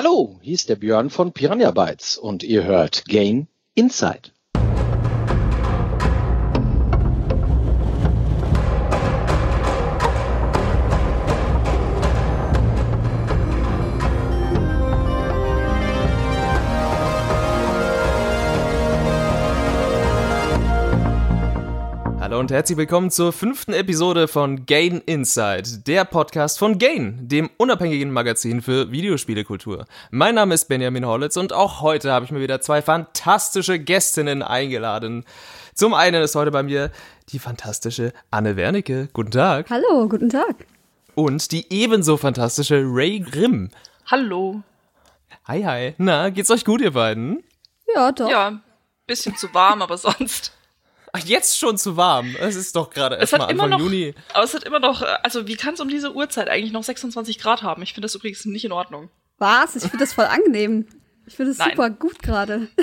Hallo, hier ist der Björn von Piranha Bytes und ihr hört Gain Inside. Und herzlich willkommen zur fünften Episode von Gain Inside, der Podcast von Gain, dem unabhängigen Magazin für Videospielekultur. Mein Name ist Benjamin Hollitz und auch heute habe ich mir wieder zwei fantastische Gästinnen eingeladen. Zum einen ist heute bei mir die fantastische Anne Wernicke. Guten Tag. Hallo, guten Tag. Und die ebenso fantastische Ray Grimm. Hallo. Hi, hi. Na, geht's euch gut, ihr beiden? Ja, doch. Ja, bisschen zu warm, aber sonst. Jetzt schon zu warm. Es ist doch gerade Es erst mal immer Anfang noch, Juni. aber es hat immer noch, also wie kann es um diese Uhrzeit eigentlich noch 26 Grad haben? Ich finde das übrigens nicht in Ordnung. Was? Ich finde das voll angenehm. Ich finde das Nein. super gut gerade.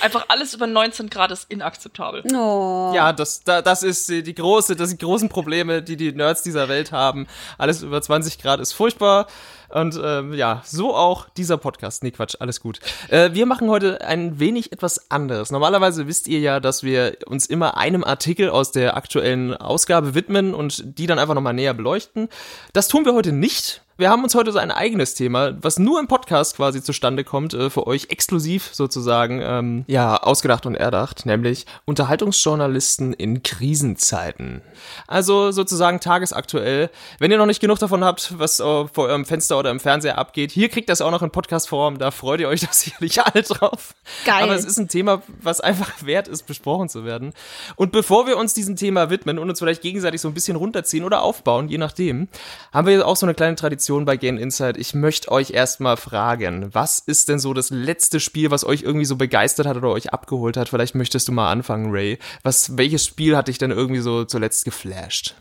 Einfach alles über 19 Grad ist inakzeptabel. Oh. Ja, das, da, das ist die die große, das sind die großen Probleme, die die Nerds dieser Welt haben. Alles über 20 Grad ist furchtbar. Und ähm, ja, so auch dieser Podcast. Nee, Quatsch, alles gut. Äh, wir machen heute ein wenig etwas anderes. Normalerweise wisst ihr ja, dass wir uns immer einem Artikel aus der aktuellen Ausgabe widmen und die dann einfach nochmal näher beleuchten. Das tun wir heute nicht. Wir haben uns heute so ein eigenes Thema, was nur im Podcast quasi zustande kommt, äh, für euch exklusiv sozusagen, ähm, ja, ausgedacht und erdacht, nämlich Unterhaltungsjournalisten in Krisenzeiten. Also sozusagen tagesaktuell. Wenn ihr noch nicht genug davon habt, was äh, vor eurem Fenster oder im Fernseher abgeht, hier kriegt das auch noch in Podcastform, da freut ihr euch da sicherlich alle drauf. Geil. Aber es ist ein Thema, was einfach wert ist, besprochen zu werden. Und bevor wir uns diesem Thema widmen und uns vielleicht gegenseitig so ein bisschen runterziehen oder aufbauen, je nachdem, haben wir auch so eine kleine Tradition bei Gain Insight. Ich möchte euch erstmal fragen, was ist denn so das letzte Spiel, was euch irgendwie so begeistert hat oder euch abgeholt hat? Vielleicht möchtest du mal anfangen, Ray. Was, welches Spiel hat dich denn irgendwie so zuletzt geflasht?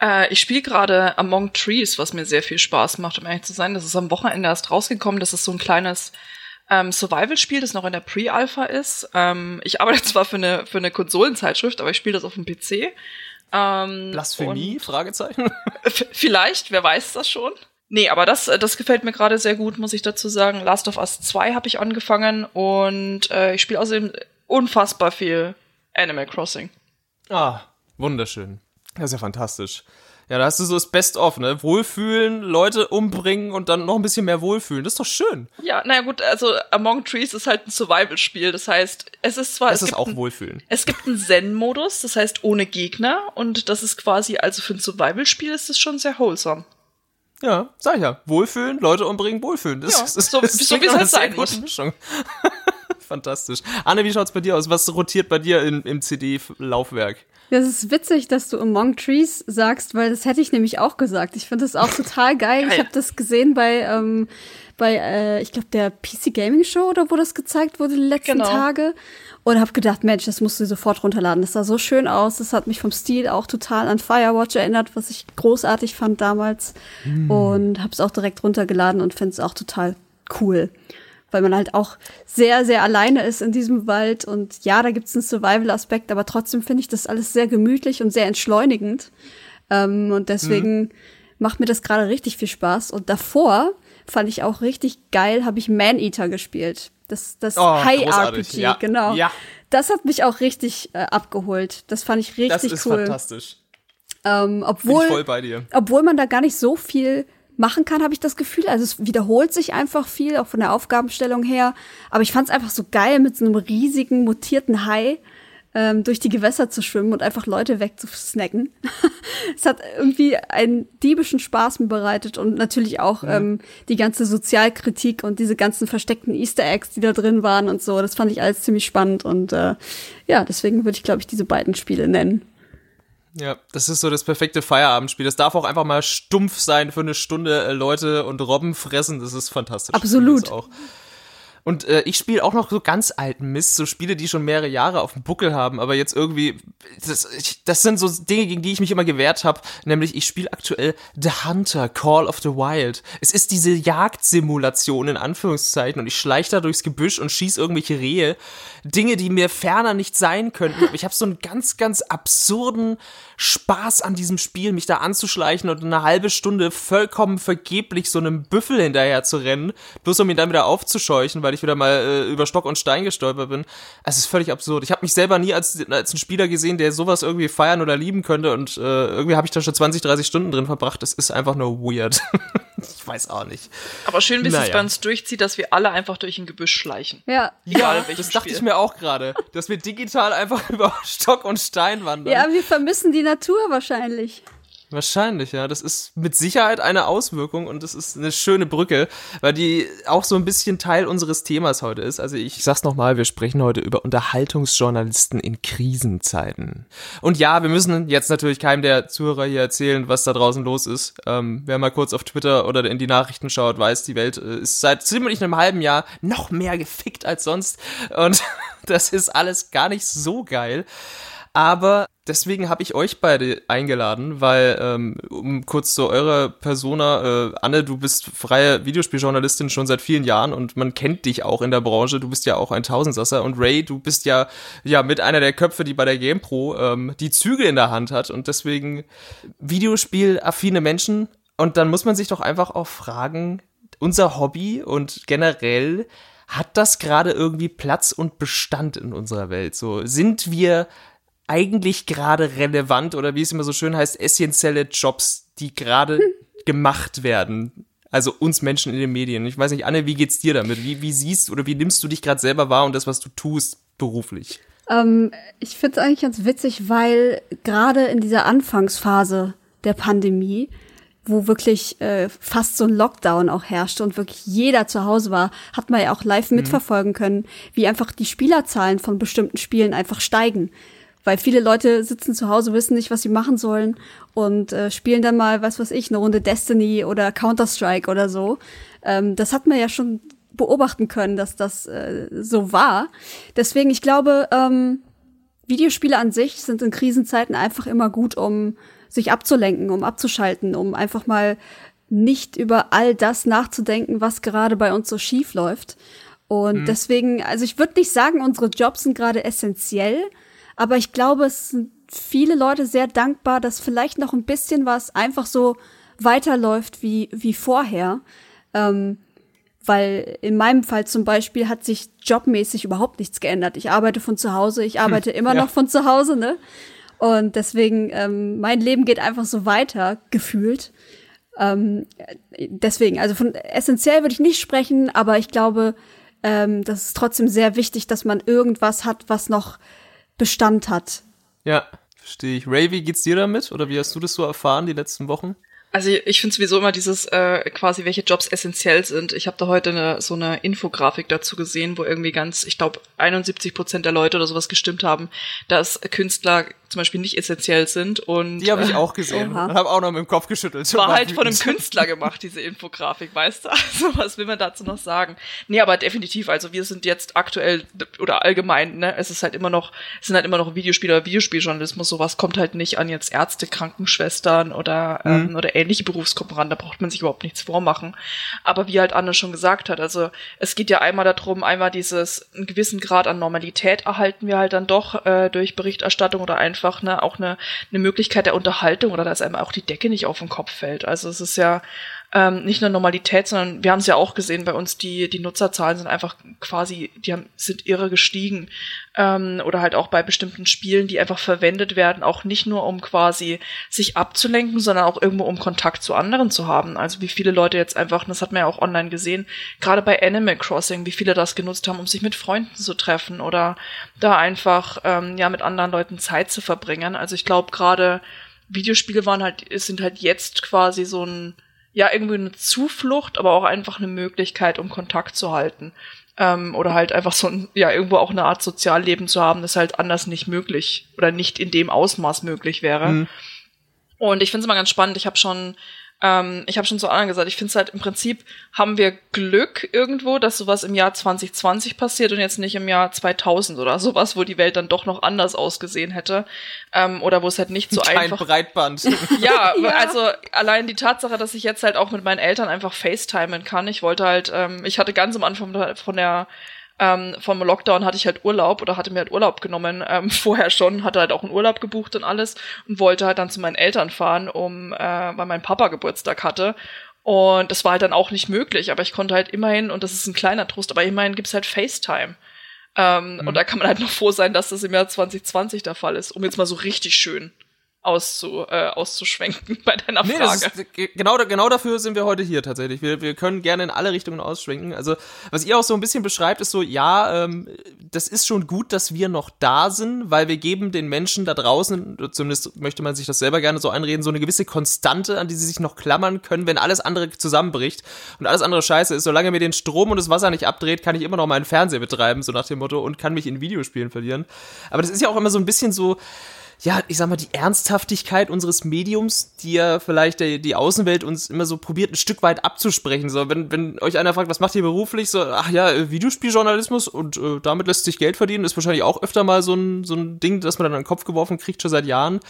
Äh, ich spiele gerade Among Trees, was mir sehr viel Spaß macht, um ehrlich zu sein. Das ist am Wochenende erst rausgekommen. Das ist so ein kleines ähm, Survival-Spiel, das noch in der Pre-Alpha ist. Ähm, ich arbeite zwar für eine, für eine Konsolenzeitschrift, aber ich spiele das auf dem PC. Ähm, Blasphemie? Fragezeichen. Vielleicht, wer weiß das schon. Nee, aber das, äh, das gefällt mir gerade sehr gut, muss ich dazu sagen. Last of Us 2 habe ich angefangen und äh, ich spiele außerdem unfassbar viel Animal Crossing. Ah, wunderschön. Das ist ja fantastisch. Ja, da hast du so das Best-of, ne? Wohlfühlen, Leute umbringen und dann noch ein bisschen mehr Wohlfühlen. Das ist doch schön. Ja, naja gut, also Among Trees ist halt ein Survival-Spiel. Das heißt, es ist zwar. Das es ist gibt auch ein, Wohlfühlen. Es gibt einen Zen-Modus, das heißt ohne Gegner. Und das ist quasi, also für ein Survival-Spiel ist das schon sehr wholesome. Ja, sag ich ja. Wohlfühlen, Leute umbringen, Wohlfühlen. Das, Ja, das, das, so- das so wie es halt sein muss. Mischung. Fantastisch. Anne, wie schaut's bei dir aus? Was rotiert bei dir im, im CD-Laufwerk? Das ist witzig, dass du Among Trees sagst, weil das hätte ich nämlich auch gesagt. Ich finde das auch total geil. Ich Geil. habe das gesehen bei, ähm, bei äh, ich glaube, der PC Gaming Show oder wo das gezeigt wurde die letzten Genau. Tage. Und habe gedacht, Mensch, das musst du sofort runterladen. Das sah so schön aus. Das hat mich vom Stil auch total an Firewatch erinnert, was ich großartig fand damals. Und habe es auch direkt runtergeladen und finde es auch total cool. Weil man halt auch sehr, sehr alleine ist in diesem Wald. Und ja, da gibt's einen Survival-Aspekt, aber trotzdem finde ich das alles sehr gemütlich und sehr entschleunigend. Ähm, und deswegen macht mir das gerade richtig viel Spaß. Und davor fand ich auch richtig geil, habe ich Man-Eater gespielt. Das, das Oh, High großartig. RPG, Ja. genau. Ja. Das hat mich auch richtig äh, abgeholt. Das fand ich Das richtig ist cool. fantastisch. Ähm, obwohl, obwohl man da gar nicht so viel machen kann, habe ich das Gefühl. Also es wiederholt sich einfach viel, auch von der Aufgabenstellung her. Aber ich fand es einfach so geil, mit so einem riesigen, mutierten Hai ähm, durch die Gewässer zu schwimmen und einfach Leute wegzusnacken. es hat irgendwie einen diebischen Spaß mir bereitet und natürlich auch ähm, die ganze Sozialkritik und diese ganzen versteckten Easter Eggs, die da drin waren und so. Das fand ich alles ziemlich spannend und äh, ja, deswegen würde ich, glaube ich, diese beiden Spiele nennen. Ja, das ist so das perfekte Feierabendspiel. Das darf auch einfach mal stumpf sein für eine Stunde äh, Leute und Robben fressen. Das ist fantastisch. Absolut. Und äh, ich spiele auch noch so ganz alten Mist, so Spiele, die schon mehrere Jahre auf dem Buckel haben, aber jetzt irgendwie, das, ich, das sind so Dinge, gegen die ich mich immer gewehrt habe, nämlich ich spiele aktuell The Hunter, Call of the Wild. Es ist diese Jagdsimulation in Anführungszeichen und ich schleiche da durchs Gebüsch und schieße irgendwelche Rehe. Dinge, die mir ferner nicht sein könnten. Aber ich habe so einen ganz, ganz absurden Spaß an diesem Spiel, mich da anzuschleichen und eine halbe Stunde vollkommen vergeblich so einem Büffel hinterher zu rennen, bloß um ihn dann wieder aufzuscheuchen, weil ich wieder mal äh, über Stock und Stein gestolpert bin. Es ist völlig absurd. Ich habe mich selber nie als, als einen Spieler gesehen, der sowas irgendwie feiern oder lieben könnte und äh, irgendwie habe ich da schon 20, 30 Stunden drin verbracht. Es ist einfach nur weird. ich weiß auch nicht. Aber schön, wie Naja. es bei uns durchzieht, dass wir alle einfach durch ein Gebüsch schleichen. Ja. Egal Ja, das dachte Spiel. ich mir auch gerade, dass wir digital einfach über Stock und Stein wandern. Ja, wir vermissen die Natur wahrscheinlich. Wahrscheinlich, ja. Das ist mit Sicherheit eine Auswirkung und das ist eine schöne Brücke, weil die auch so ein bisschen Teil unseres Themas heute ist. Also ich sag's nochmal, wir sprechen heute über Unterhaltungsjournalisten in Krisenzeiten. Und ja, wir müssen jetzt natürlich keinem der Zuhörer hier erzählen, was da draußen los ist. Ähm, wer mal kurz auf Twitter oder in die Nachrichten schaut, weiß, die Welt äh, ist seit ziemlich einem halben Jahr noch mehr gefickt als sonst. Und das ist alles gar nicht so geil. Aber deswegen habe ich euch beide eingeladen, weil, ähm, um kurz zu eurer Persona, äh, Anne, du bist freie Videospieljournalistin schon seit vielen Jahren und man kennt dich auch in der Branche. Du bist ja auch ein Tausendsasser und Ray, du bist ja ja mit einer der Köpfe, die bei der GamePro ähm, die Zügel in der Hand hat und deswegen Videospielaffine Menschen. Und dann muss man sich doch einfach auch fragen, unser Hobby und generell hat das gerade irgendwie Platz und Bestand in unserer Welt? So sind wir eigentlich gerade relevant oder wie es immer so schön heißt, essentielle Jobs, die gerade gemacht werden. Also uns Menschen in den Medien. Ich weiß nicht, Anne, wie geht's dir damit? Wie, wie siehst oder wie nimmst du dich gerade selber wahr und das, was du tust, beruflich? Ähm, ich finde es eigentlich ganz witzig, weil gerade in dieser Anfangsphase der Pandemie, wo wirklich äh, fast so ein Lockdown auch herrschte und wirklich jeder zu Hause war, hat man ja auch live mitverfolgen können, wie einfach die Spielerzahlen von bestimmten Spielen einfach steigen. Weil viele Leute sitzen zu Hause, wissen nicht, was sie machen sollen und äh, spielen dann mal, was weiß ich, eine Runde Destiny oder Counter-Strike oder so. Ähm, das hat man ja schon beobachten können, dass das äh, so war. Deswegen, ich glaube, ähm, Videospiele an sich sind in Krisenzeiten einfach immer gut, um sich abzulenken, um abzuschalten, um einfach mal nicht über all das nachzudenken, was gerade bei uns so schief läuft. Und deswegen, also ich würde nicht sagen, unsere Jobs sind gerade essentiell, aber ich glaube, es sind viele Leute sehr dankbar, dass vielleicht noch ein bisschen was einfach so weiterläuft wie, wie vorher. Ähm, weil in meinem Fall zum Beispiel hat sich jobmäßig überhaupt nichts geändert. Ich arbeite von zu Hause, ich arbeite immer ja. noch von zu Hause, ne? Und deswegen, ähm, mein Leben geht einfach so weiter, gefühlt. Ähm, deswegen, also von essentiell würde ich nicht sprechen, aber ich glaube, ähm, das ist trotzdem sehr wichtig, dass man irgendwas hat, was noch Bestand hat. Ja, verstehe ich. Ray, wie geht's dir damit? Oder wie hast du das so erfahren die letzten Wochen? Also ich finde sowieso immer dieses äh, quasi, welche Jobs essentiell sind. Ich habe da heute eine, so eine Infografik dazu gesehen, wo irgendwie ganz, ich glaube, 71 Prozent der Leute oder sowas gestimmt haben, dass Künstler zum Beispiel nicht essentiell sind. Und Die habe ich äh, auch gesehen Oha. und habe auch noch mit dem Kopf geschüttelt. war War halt von einem. Künstler gemacht, diese Infografik, weißt du? Also was will man dazu noch sagen? Nee, aber definitiv, also wir sind jetzt aktuell oder allgemein, ne, es ist halt immer noch, es sind halt immer noch Videospiele oder Videospieljournalismus, sowas kommt halt nicht an jetzt Ärzte, Krankenschwestern oder, ähm, oder ähnliche Berufsgruppen ran, da braucht man sich überhaupt nichts vormachen. Aber wie halt Anne schon gesagt hat, also es geht ja einmal darum, einmal dieses, einen gewissen Grad an Normalität erhalten wir halt dann doch äh, durch Berichterstattung oder einfach ne, auch eine, eine Möglichkeit der Unterhaltung oder dass einem auch die Decke nicht auf den Kopf fällt. Also es ist ja ähm, nicht nur Normalität, sondern wir haben es ja auch gesehen bei uns, die, die Nutzerzahlen sind einfach quasi, die haben, sind irre gestiegen. Ähm, oder halt auch bei bestimmten Spielen, die einfach verwendet werden, auch nicht nur um quasi sich abzulenken, sondern auch irgendwo um Kontakt zu anderen zu haben. Also wie viele Leute jetzt einfach, das hat man ja auch online gesehen, gerade bei Animal Crossing, wie viele das genutzt haben, um sich mit Freunden zu treffen oder da einfach ähm, ja mit anderen Leuten Zeit zu verbringen. Also ich glaube gerade Videospiele waren halt, sind halt jetzt quasi so ein ja, irgendwie eine Zuflucht, aber auch einfach eine Möglichkeit, um Kontakt zu halten. Ähm, oder halt einfach so ein, ja, irgendwo auch eine Art Sozialleben zu haben, das halt anders nicht möglich oder nicht in dem Ausmaß möglich wäre. Und ich finde es immer ganz spannend. Ich habe schon Ähm, ich habe schon zu anderen gesagt, ich finde es halt im Prinzip haben wir Glück irgendwo, dass sowas im Jahr 2020 passiert und jetzt nicht im Jahr 2000 oder sowas, wo die Welt dann doch noch anders ausgesehen hätte ähm, oder wo es halt nicht so Kein einfach. Breitband. Ja, Ja. also allein die Tatsache, dass ich jetzt halt auch mit meinen Eltern einfach FaceTimen kann. Ich wollte halt, ähm, ich hatte ganz am Anfang von der ähm, vom Lockdown hatte ich halt Urlaub oder hatte mir halt Urlaub genommen ähm, vorher schon, hatte halt auch einen Urlaub gebucht und alles und wollte halt dann zu meinen Eltern fahren, um äh, weil mein Papa Geburtstag hatte. Und das war halt dann auch nicht möglich, aber ich konnte halt immerhin, und das ist ein kleiner Trost, aber immerhin gibt's halt FaceTime. Ähm, Und da kann man halt noch froh sein, dass das im Jahr 2020 der Fall ist, um jetzt mal so richtig schön auszu, äh, auszuschwenken bei deiner Nee, Frage. ist, ge- genau, genau dafür sind wir heute hier tatsächlich. Wir, wir können gerne in alle Richtungen ausschwenken. Also, was ihr auch so ein bisschen beschreibt, ist so, ja, ähm, das ist schon gut, dass wir noch da sind, weil wir geben den Menschen da draußen, zumindest möchte man sich das selber gerne so einreden, so eine gewisse Konstante, an die sie sich noch klammern können, wenn alles andere zusammenbricht und alles andere scheiße ist. Solange mir den Strom und das Wasser nicht abdreht, kann ich immer noch meinen Fernseher betreiben, so nach dem Motto, und kann mich in Videospielen verlieren. Aber das ist ja auch immer so ein bisschen so, ja, ich sag mal, die Ernsthaftigkeit unseres Mediums, die ja vielleicht der, die Außenwelt uns immer so probiert, ein Stück weit abzusprechen. So, wenn, wenn euch einer fragt, was macht ihr beruflich, so, ach ja, äh, Videospieljournalismus und äh, damit lässt sich Geld verdienen, ist wahrscheinlich auch öfter mal so ein, so ein Ding, das man dann an den Kopf geworfen kriegt, schon seit Jahren.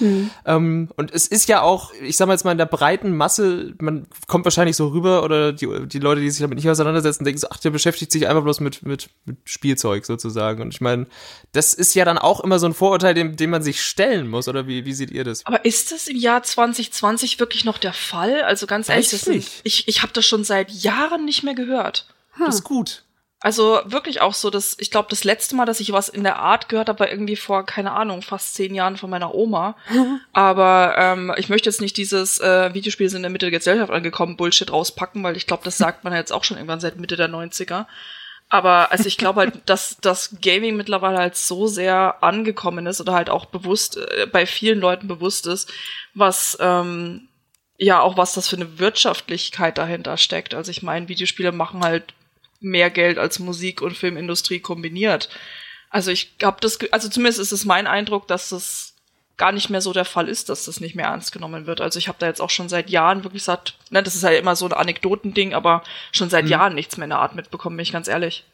Ähm, und es ist ja auch, ich sag mal jetzt mal in der breiten Masse, man kommt wahrscheinlich so rüber oder die, die Leute, die sich damit nicht auseinandersetzen, denken so, ach, der beschäftigt sich einfach bloß mit, mit, mit Spielzeug sozusagen. Und ich meine, das ist ja dann auch immer so ein Vorurteil, dem, dem man sich stellen muss, oder wie, wie seht ihr das? Aber ist das im Jahr 2020 wirklich noch der Fall? Also ganz ehrlich, Weiß das ich sind, ich, ich habe das schon seit Jahren nicht mehr gehört. Das ist gut. Also wirklich auch so, dass ich glaube, das letzte Mal, dass ich was in der Art gehört habe, war irgendwie vor, keine Ahnung, fast zehn Jahren von meiner Oma. Aber ähm, ich möchte jetzt nicht dieses äh, Videospiel sind in der Mitte der Gesellschaft angekommen, Bullshit rauspacken, weil ich glaube, das sagt man jetzt auch schon irgendwann seit Mitte der 90er. Aber also ich glaube halt, dass das Gaming mittlerweile halt so sehr angekommen ist oder halt auch bewusst, äh, bei vielen Leuten bewusst ist, was ähm, ja auch was das für eine Wirtschaftlichkeit dahinter steckt. Also ich meine, Videospiele machen halt mehr Geld als Musik und Filmindustrie kombiniert. Also ich habe das, also zumindest ist es mein Eindruck, dass das gar nicht mehr so der Fall ist, dass das nicht mehr ernst genommen wird. Also ich habe da jetzt auch schon seit Jahren wirklich gesagt, ne, das ist halt immer so ein Anekdotending, aber schon seit Jahren nichts mehr in der Art mitbekommen, bin ich ganz ehrlich.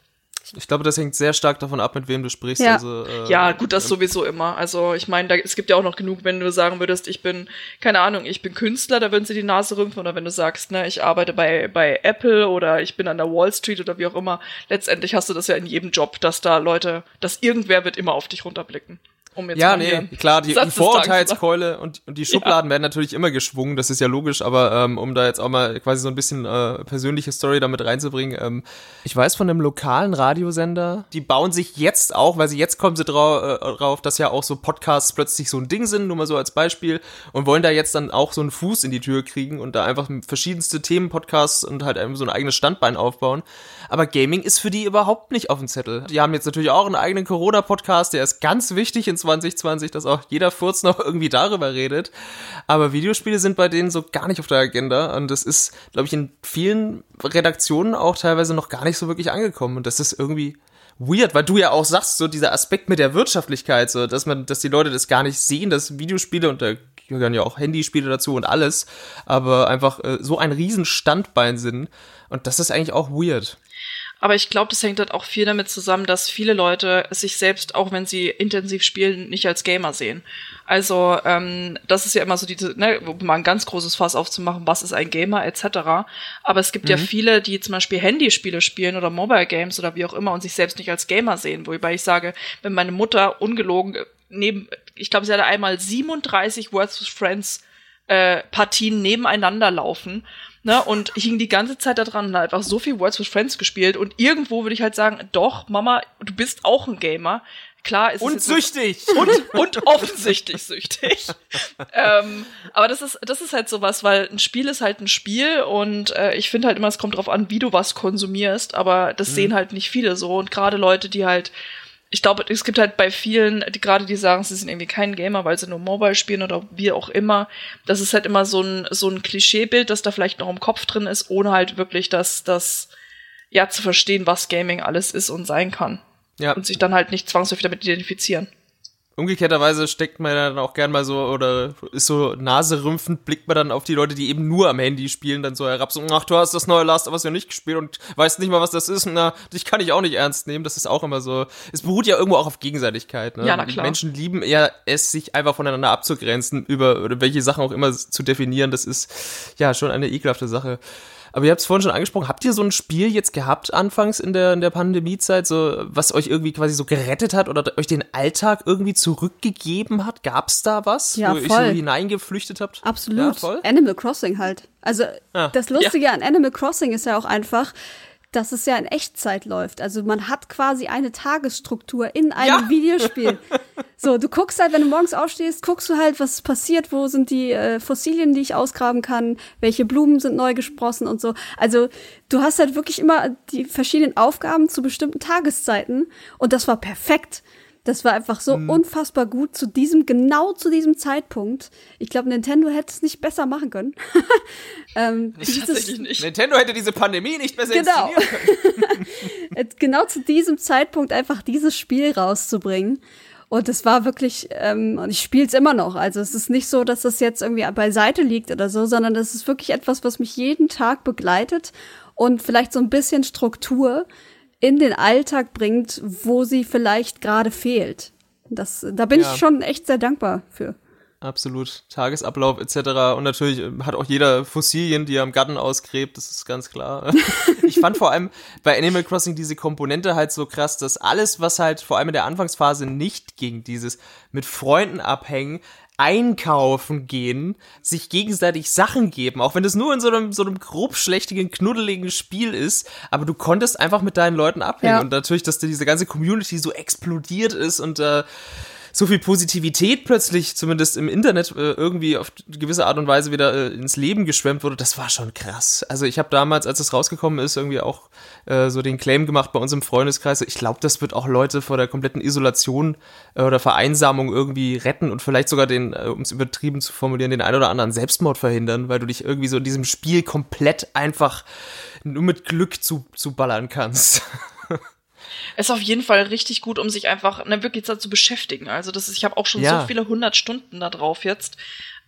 Ich glaube, das hängt sehr stark davon ab, mit wem du sprichst. Ja. Also, äh, Ja, gut, das sowieso immer. Also ich meine, da, es gibt ja auch noch genug, wenn du sagen würdest, ich bin, keine Ahnung, ich bin Künstler, da würden sie die Nase rümpfen. Oder wenn du sagst, ne, ich arbeite bei, bei Apple oder ich bin an der Wall Street oder wie auch immer. Letztendlich hast du das ja in jedem Job, dass da Leute, dass irgendwer wird immer auf dich runterblicken. Um jetzt Ja, mal nee, hier klar, die, die. Vorurteilskeule und, und die Schubladen werden natürlich immer geschwungen, das ist ja logisch, aber ähm, um da jetzt auch mal quasi so ein bisschen äh, persönliche Story damit reinzubringen, ähm, ich weiß von einem lokalen Radiosender, die bauen sich jetzt auch, weil sie jetzt kommen sie drau äh, drauf, dass ja auch so Podcasts plötzlich so ein Ding sind, nur mal so als Beispiel, und wollen da jetzt dann auch so einen Fuß in die Tür kriegen und da einfach verschiedenste Themenpodcasts und halt einfach so ein eigenes Standbein aufbauen. Aber Gaming ist für die überhaupt nicht auf dem Zettel. Die haben jetzt natürlich auch einen eigenen Corona-Podcast, der ist ganz wichtig in 2020, dass auch jeder Furz noch irgendwie darüber redet. Aber Videospiele sind bei denen so gar nicht auf der Agenda und das ist, glaube ich, in vielen Redaktionen auch teilweise noch gar nicht so wirklich angekommen und das ist irgendwie weird, weil du ja auch sagst, so dieser Aspekt mit der Wirtschaftlichkeit, so, dass man, dass die Leute das gar nicht sehen, dass Videospiele und da gehören ja auch Handyspiele dazu und alles, aber einfach äh, so ein riesen Standbein sind und das ist eigentlich auch weird. Aber ich glaube, das hängt halt auch viel damit zusammen, dass viele Leute sich selbst, auch wenn sie intensiv spielen, nicht als Gamer sehen. Also ähm, das ist ja immer so diese, ne, um mal ein ganz großes Fass aufzumachen, was ist ein Gamer etc. Aber es gibt ja viele, die zum Beispiel Handyspiele spielen oder Mobile Games oder wie auch immer und sich selbst nicht als Gamer sehen. Wobei ich sage, wenn meine Mutter ungelogen neben, ich glaube, sie hatte einmal 37 Words with Friends äh, Partien nebeneinander laufen. Ne, und ich hing die ganze Zeit da dran und hab einfach so viel Words with Friends gespielt. Und irgendwo würde ich halt sagen, doch, Mama, du bist auch ein Gamer. Klar ist es Und süchtig! und, und offensichtlich süchtig. ähm, aber das ist, das ist halt sowas, weil ein Spiel ist halt ein Spiel und äh, ich finde halt immer, es kommt drauf an, wie du was konsumierst, aber das sehen halt nicht viele so. Und gerade Leute, die halt, ich glaube, es gibt halt bei vielen, die gerade die sagen, sie sind irgendwie kein Gamer, weil sie nur Mobile spielen oder wie auch immer. Das ist halt immer so ein, so ein Klischeebild, das da vielleicht noch im Kopf drin ist, ohne halt wirklich das, das, ja, zu verstehen, was Gaming alles ist und sein kann. Ja, Und sich dann halt nicht zwangsläufig damit identifizieren. Umgekehrterweise steckt man dann auch gern mal so oder ist so naserümpfend, blickt man dann auf die Leute, die eben nur am Handy spielen, dann so herab, so, ach, du hast das neue Last of Us ja nicht gespielt und weißt nicht mal, was das ist, na, dich kann ich auch nicht ernst nehmen, das ist auch immer so, es beruht ja irgendwo auch auf Gegenseitigkeit, ne? Ja, na klar. Menschen lieben eher es, sich einfach voneinander abzugrenzen, über, welche Sachen auch immer zu definieren, das ist, ja, schon eine ekelhafte Sache. Aber ihr habt es vorhin schon angesprochen, habt ihr so ein Spiel jetzt gehabt anfangs in der, in der Pandemiezeit, so, was euch irgendwie quasi so gerettet hat oder euch den Alltag irgendwie zurückgegeben hat? Gab es da was, Ja, wo ihr euch hineingeflüchtet habt? Absolut. Ja. Animal Crossing halt. Also Ah, das Lustige an Animal Crossing ist ja auch einfach, dass es ja in Echtzeit läuft. Also man hat quasi eine Tagesstruktur in einem Ja. Videospiel. So, du guckst halt, wenn du morgens aufstehst, guckst du halt, was passiert, wo sind die äh, Fossilien, die ich ausgraben kann, welche Blumen sind neu gesprossen und so. Also du hast halt wirklich immer die verschiedenen Aufgaben zu bestimmten Tageszeiten und das war perfekt. Das war einfach so Mhm. unfassbar gut zu diesem, genau zu diesem Zeitpunkt. Ich glaube, Nintendo hätte es nicht besser machen können. ähm, dieses, Tatsächlich nicht. Nintendo hätte diese Pandemie nicht besser Genau. inszenieren können. genau zu diesem Zeitpunkt einfach dieses Spiel rauszubringen. Und es war wirklich, ähm, und ich spiele es immer noch. Also es ist nicht so, dass das jetzt irgendwie beiseite liegt oder so, sondern das ist wirklich etwas, was mich jeden Tag begleitet und vielleicht so ein bisschen Struktur in den Alltag bringt, wo sie vielleicht gerade fehlt. Das, da bin Ja. ich schon echt sehr dankbar für. Absolut. Tagesablauf etc. Und natürlich äh, hat auch jeder Fossilien, die er im Garten ausgräbt, das ist ganz klar. ich fand vor allem bei Animal Crossing diese Komponente halt so krass, dass alles, was halt vor allem in der Anfangsphase nicht ging, dieses mit Freunden abhängen, einkaufen gehen, sich gegenseitig Sachen geben, auch wenn es nur in so einem, so einem grobschlächtigen, knuddeligen Spiel ist, aber du konntest einfach mit deinen Leuten abhängen Ja. und natürlich, dass diese ganze Community so explodiert ist und äh, so viel Positivität plötzlich, zumindest im Internet, äh, irgendwie auf gewisse Art und Weise wieder äh, ins Leben geschwemmt wurde, das war schon krass. Also ich habe damals, als es rausgekommen ist, irgendwie auch äh, so den Claim gemacht bei uns im Freundeskreis. Ich glaube, das wird auch Leute vor der kompletten Isolation äh, oder Vereinsamung irgendwie retten und vielleicht sogar den, äh, um es übertrieben zu formulieren, den ein oder anderen Selbstmord verhindern, weil du dich irgendwie so in diesem Spiel komplett einfach nur mit Glück zu, zu ballern kannst. ist auf jeden Fall richtig gut, um sich einfach ne, wirklich zu beschäftigen. Also das ist, ich habe auch schon Ja. so viele hundert Stunden da drauf jetzt.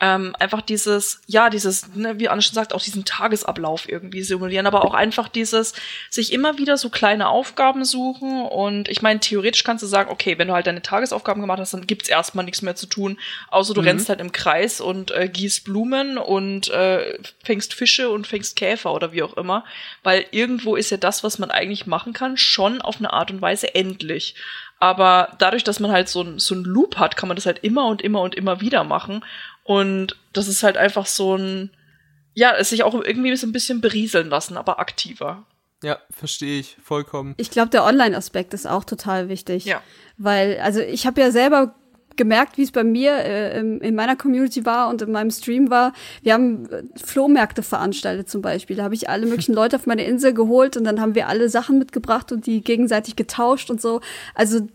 Ähm, einfach dieses, ja, dieses, ne, wie Anne schon sagt, auch diesen Tagesablauf irgendwie simulieren, aber auch einfach dieses, sich immer wieder so kleine Aufgaben suchen und ich meine, theoretisch kannst du sagen, okay, wenn du halt deine Tagesaufgaben gemacht hast, dann gibt's erstmal nichts mehr zu tun, außer du rennst halt im Kreis und äh, gießt Blumen und äh, fängst Fische und fängst Käfer oder wie auch immer, weil irgendwo ist ja das, was man eigentlich machen kann, schon auf eine Art und Weise endlich. Aber dadurch, dass man halt so ein, so ein Loop hat, kann man das halt immer und immer und immer wieder machen. Und das ist halt einfach so ein, ja, es sich auch irgendwie so ein bisschen berieseln lassen, aber aktiver. ja, verstehe ich vollkommen. Ich glaube, der Online-Aspekt ist auch total wichtig. Ja. Weil, also ich habe ja selber gemerkt, wie es bei mir äh, in meiner Community war und in meinem Stream war. Wir haben äh, Flohmärkte veranstaltet zum Beispiel. Da habe ich alle möglichen Leute auf meine Insel geholt und dann haben wir alle Sachen mitgebracht und die gegenseitig getauscht und so. Also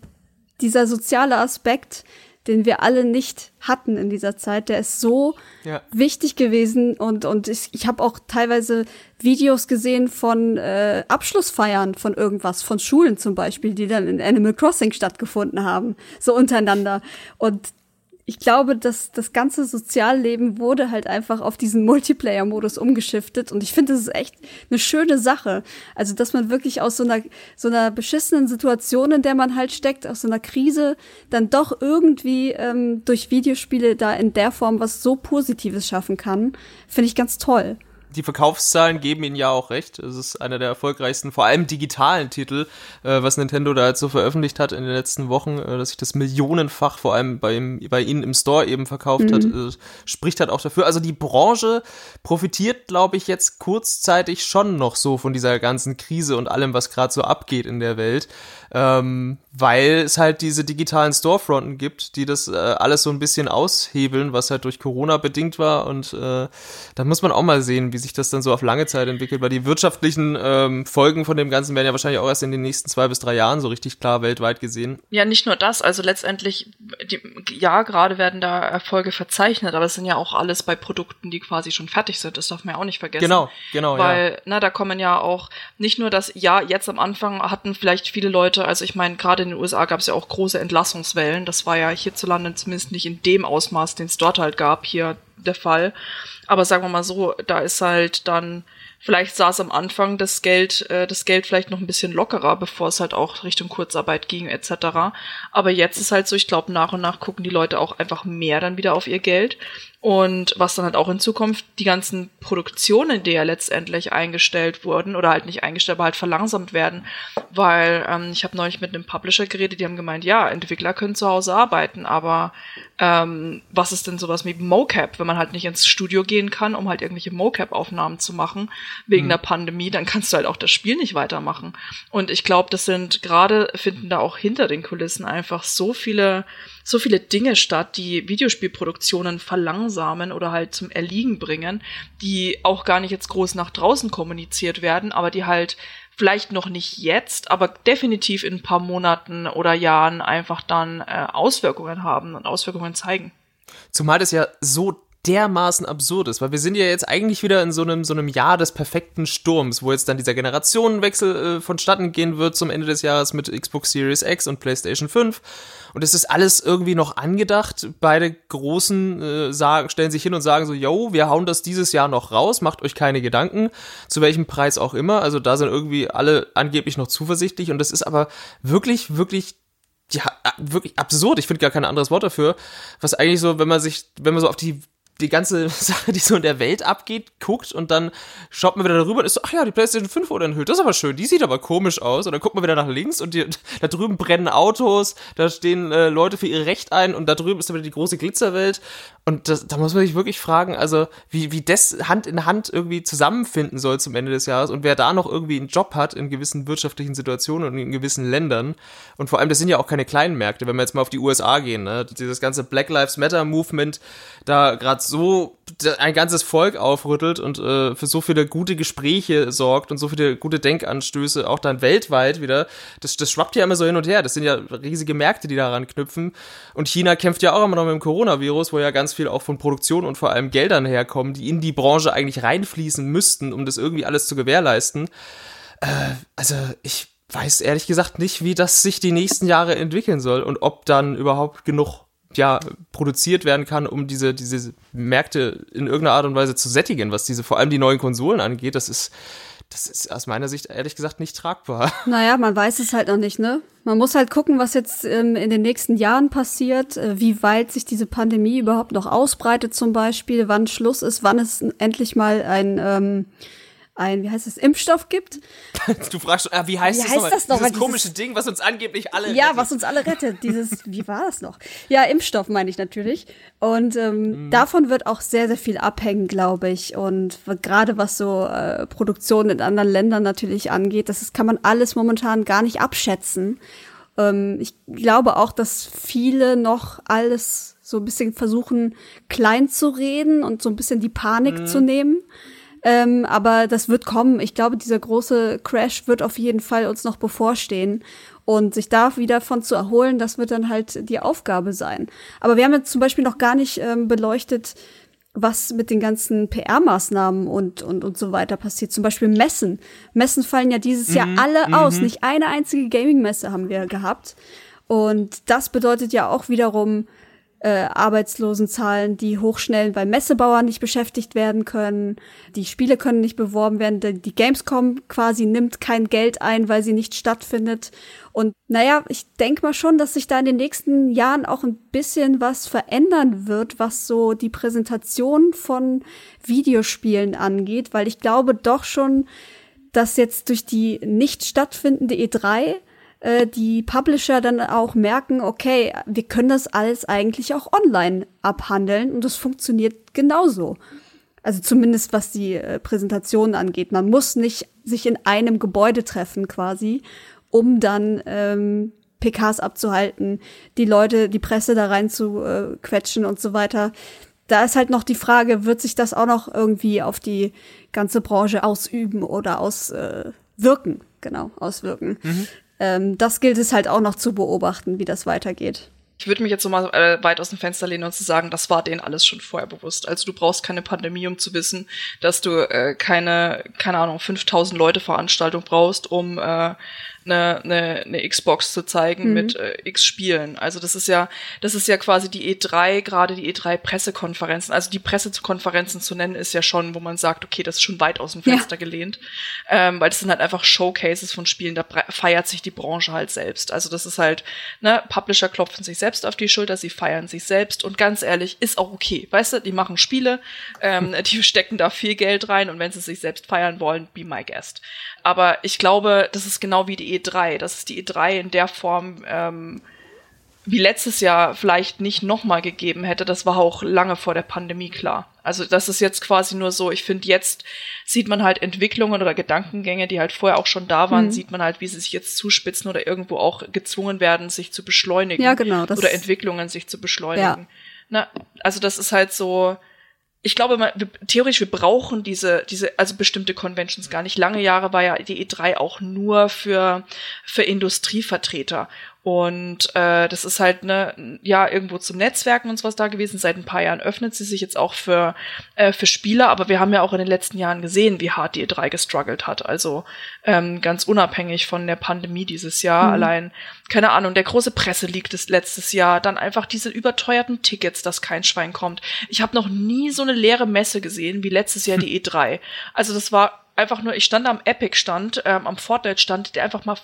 dieser soziale Aspekt, den wir alle nicht hatten in dieser Zeit, der ist so Ja. wichtig gewesen und und ich, ich habe auch teilweise Videos gesehen von äh, Abschlussfeiern von irgendwas, von Schulen zum Beispiel, die dann in Animal Crossing stattgefunden haben, so untereinander. Und ich glaube, dass das ganze Sozialleben wurde halt einfach auf diesen Multiplayer-Modus umgeschiftet und ich finde, das ist echt eine schöne Sache. Also, dass man wirklich aus so einer, so einer beschissenen Situation, in der man halt steckt, aus so einer Krise, dann doch irgendwie ähm, durch Videospiele da in der Form was so Positives schaffen kann, finde ich ganz toll. Die Verkaufszahlen geben ihnen ja auch recht. Es ist einer der erfolgreichsten, vor allem digitalen Titel, äh, was Nintendo da jetzt so veröffentlicht hat in den letzten Wochen, äh, dass sich das millionenfach vor allem beim, bei ihnen im Store eben verkauft hat, äh, spricht halt auch dafür. Also die Branche profitiert, glaube ich, jetzt kurzzeitig schon noch so von dieser ganzen Krise und allem, was gerade so abgeht in der Welt. Ähm, weil es halt diese digitalen Storefronten gibt, die das äh, alles so ein bisschen aushebeln, was halt durch Corona bedingt war. Und äh, da muss man auch mal sehen, wie sich das dann so auf lange Zeit entwickelt, weil die wirtschaftlichen ähm, Folgen von dem Ganzen werden ja wahrscheinlich auch erst in den nächsten zwei bis drei Jahren so richtig klar weltweit gesehen. Ja, nicht nur das, also letztendlich, die, ja, gerade werden da Erfolge verzeichnet, aber es sind ja auch alles bei Produkten, die quasi schon fertig sind, das darf man ja auch nicht vergessen. Genau, genau, ja. Weil, na, da kommen ja auch nicht nur das, ja, jetzt am Anfang hatten vielleicht viele Leute, also ich meine, gerade in den USA gab es ja auch große Entlassungswellen. Das war ja hierzulande zumindest nicht in dem Ausmaß, den es dort halt gab, hier der Fall. Aber sagen wir mal so, da ist halt dann Vielleicht saß am Anfang das Geld, äh, das Geld vielleicht noch ein bisschen lockerer, bevor es halt auch Richtung Kurzarbeit ging etc. Aber jetzt ist halt so, ich glaube, nach und nach gucken die Leute auch einfach mehr dann wieder auf ihr Geld. Und was dann halt auch in Zukunft die ganzen Produktionen, die ja letztendlich eingestellt wurden oder halt nicht eingestellt, aber halt verlangsamt werden, weil ähm, ich habe neulich mit einem Publisher geredet, die haben gemeint, ja, Entwickler können zu Hause arbeiten, aber ähm, was ist denn sowas wie Mocap, wenn man halt nicht ins Studio gehen kann, um halt irgendwelche Mocap-Aufnahmen zu machen wegen mhm. der Pandemie, dann kannst du halt auch das Spiel nicht weitermachen. Und ich glaube, das sind gerade finden da auch hinter den Kulissen einfach so viele so viele Dinge statt, die Videospielproduktionen verlangsamen oder halt zum Erliegen bringen, die auch gar nicht jetzt groß nach draußen kommuniziert werden, aber die halt vielleicht noch nicht jetzt, aber definitiv in ein paar Monaten oder Jahren einfach dann äh, Auswirkungen haben und Auswirkungen zeigen. Zumal das ja so dermaßen absurd ist, weil wir sind ja jetzt eigentlich wieder in so einem, so einem Jahr des perfekten Sturms, wo jetzt dann dieser Generationenwechsel äh, vonstatten gehen wird zum Ende des Jahres mit Xbox Series X und PlayStation 5 und es ist alles irgendwie noch angedacht. Beide Großen äh, sagen, stellen sich hin und sagen so, yo, wir hauen das dieses Jahr noch raus, macht euch keine Gedanken, zu welchem Preis auch immer. Also da sind irgendwie alle angeblich noch zuversichtlich. Und das ist aber wirklich, wirklich ja, wirklich absurd. Ich finde gar kein anderes Wort dafür. Was eigentlich so, wenn man sich, wenn man so auf die die ganze Sache, die so in der Welt abgeht, guckt und dann schaut man wieder darüber und ist so, ach ja, die PlayStation 5 wurde enthüllt, das ist aber schön, die sieht aber komisch aus. Und dann guckt man wieder nach links und die, da drüben brennen Autos, da stehen äh, Leute für ihr Recht ein und da drüben ist dann wieder die große Glitzerwelt. Und das, da muss man sich wirklich fragen, also wie, wie das Hand in Hand irgendwie zusammenfinden soll zum Ende des Jahres und wer da noch irgendwie einen Job hat in gewissen wirtschaftlichen Situationen und in gewissen Ländern. Und vor allem, das sind ja auch keine kleinen Märkte, wenn wir jetzt mal auf die USA gehen, ne? Dieses ganze Black Lives Matter Movement, da gerade so ein ganzes Volk aufrüttelt und äh, für so viele gute Gespräche sorgt und so viele gute Denkanstöße auch dann weltweit wieder. Das, das schwappt ja immer so hin und her. Das sind ja riesige Märkte, die daran knüpfen. Und China kämpft ja auch immer noch mit dem Coronavirus, wo ja ganz viel auch von Produktion und vor allem Geldern herkommen, die in die Branche eigentlich reinfließen müssten, um das irgendwie alles zu gewährleisten. Äh, also ich weiß ehrlich gesagt nicht, wie das sich die nächsten Jahre entwickeln soll und ob dann überhaupt genug ja, produziert werden kann, um diese, diese Märkte in irgendeiner Art und Weise zu sättigen, was diese, vor allem die neuen Konsolen angeht, das ist, das ist aus meiner Sicht ehrlich gesagt nicht tragbar. Naja, man weiß es halt noch nicht, ne? Man muss halt gucken, was jetzt ähm, in den nächsten Jahren passiert, äh, wie weit sich diese Pandemie überhaupt noch ausbreitet zum Beispiel, wann Schluss ist, wann es endlich mal ein ähm, ein, wie heißt es, Impfstoff gibt. Du fragst schon, ah, wie heißt, wie heißt das noch? Dieses dieses komische Ding, was uns angeblich alle Ja, rettet. was uns alle rettet. Dieses, wie war das noch? Ja, Impfstoff meine ich natürlich. Und ähm, mhm. davon wird auch sehr, sehr viel abhängen, glaube ich. Und gerade was so äh, Produktion in anderen Ländern natürlich angeht, das ist, kann man alles momentan gar nicht abschätzen. Ähm, ich glaube auch, dass viele noch alles so ein bisschen versuchen, klein zu reden und so ein bisschen die Panik mhm. zu nehmen. Ähm, aber das wird kommen. Ich glaube, dieser große Crash wird auf jeden Fall uns noch bevorstehen. Und sich da wieder von zu erholen, das wird dann halt die Aufgabe sein. Aber wir haben jetzt zum Beispiel noch gar nicht ähm, beleuchtet, was mit den ganzen PR-Maßnahmen und, und, und so weiter passiert. Zum Beispiel Messen. Messen fallen ja dieses mhm, Jahr alle mhm. aus. Nicht eine einzige Gaming-Messe haben wir gehabt. Und das bedeutet ja auch wiederum, äh, Arbeitslosenzahlen, die hochschnellen, weil Messebauern nicht beschäftigt werden können, die Spiele können nicht beworben werden, die Gamescom quasi nimmt kein Geld ein, weil sie nicht stattfindet. Und naja, ich denke mal schon, dass sich da in den nächsten Jahren auch ein bisschen was verändern wird, was so die Präsentation von Videospielen angeht, weil ich glaube doch schon, dass jetzt durch die nicht stattfindende E3 äh, die Publisher dann auch merken, okay, wir können das alles eigentlich auch online abhandeln und das funktioniert genauso. Also zumindest was die äh, Präsentation angeht. Man muss nicht sich in einem Gebäude treffen quasi, um dann ähm, PKs abzuhalten, die Leute, die Presse da rein zu äh, quetschen und so weiter. Da ist halt noch die Frage, wird sich das auch noch irgendwie auf die ganze Branche ausüben oder auswirken? Äh, genau, auswirken. Mhm ähm, das gilt es halt auch noch zu beobachten, wie das weitergeht. Ich würde mich jetzt so mal äh, weit aus dem Fenster lehnen und zu sagen, das war denen alles schon vorher bewusst. Also du brauchst keine Pandemie, um zu wissen, dass du äh, keine, keine Ahnung, 5000 Leute Veranstaltung brauchst, um äh, eine, eine, eine Xbox zu zeigen mhm. mit äh, X Spielen. Also das ist ja, das ist ja quasi die E3, gerade die E3 Pressekonferenzen. Also die Pressekonferenzen zu nennen ist ja schon, wo man sagt, okay, das ist schon weit aus dem Fenster ja. gelehnt, ähm, weil das sind halt einfach Showcases von Spielen. Da feiert sich die Branche halt selbst. Also das ist halt, ne, Publisher klopfen sich selbst auf die Schulter, sie feiern sich selbst und ganz ehrlich, ist auch okay. Weißt du, die machen Spiele, ähm, die stecken da viel Geld rein und wenn sie sich selbst feiern wollen, be my guest. Aber ich glaube, das ist genau wie die E3. Das ist die E3 in der Form, ähm, wie letztes Jahr vielleicht nicht nochmal gegeben hätte, das war auch lange vor der Pandemie klar. Also das ist jetzt quasi nur so, ich finde, jetzt sieht man halt Entwicklungen oder Gedankengänge, die halt vorher auch schon da waren, mhm. sieht man halt, wie sie sich jetzt zuspitzen oder irgendwo auch gezwungen werden, sich zu beschleunigen. Ja, genau. oder Entwicklungen sich zu beschleunigen. Ja. Na, also das ist halt so, ich glaube, man, wir, theoretisch, wir brauchen diese, diese, also bestimmte Conventions gar nicht. Lange Jahre war ja die E3 auch nur für, für Industrievertreter. Und äh, das ist halt ne, ja irgendwo zum Netzwerken und sowas da gewesen. Seit ein paar Jahren öffnet sie sich jetzt auch für äh, für Spieler, aber wir haben ja auch in den letzten Jahren gesehen, wie hart die E3 gestruggelt hat. Also ähm, ganz unabhängig von der Pandemie dieses Jahr. Mhm. Allein keine Ahnung, der große Presseleak des letztes Jahr, dann einfach diese überteuerten Tickets, dass kein Schwein kommt. Ich habe noch nie so eine leere Messe gesehen wie letztes Jahr die E3. Also das war einfach nur, ich stand am Epic-Stand, ähm, am Fortnite-Stand, der einfach mal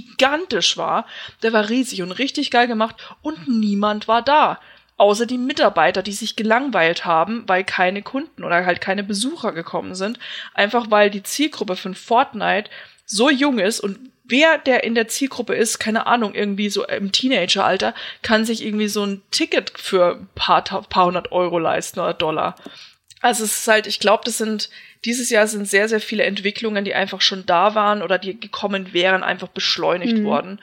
gigantisch war. Der war riesig und richtig geil gemacht und niemand war da. Außer die Mitarbeiter, die sich gelangweilt haben, weil keine Kunden oder halt keine Besucher gekommen sind. Einfach weil die Zielgruppe von Fortnite so jung ist und wer der in der Zielgruppe ist, keine Ahnung, irgendwie so im Teenageralter, kann sich irgendwie so ein Ticket für ein paar, paar hundert Euro leisten oder Dollar. Also es ist halt, ich glaube, das sind dieses Jahr sind sehr, sehr viele Entwicklungen, die einfach schon da waren oder die gekommen wären, einfach beschleunigt mhm. worden.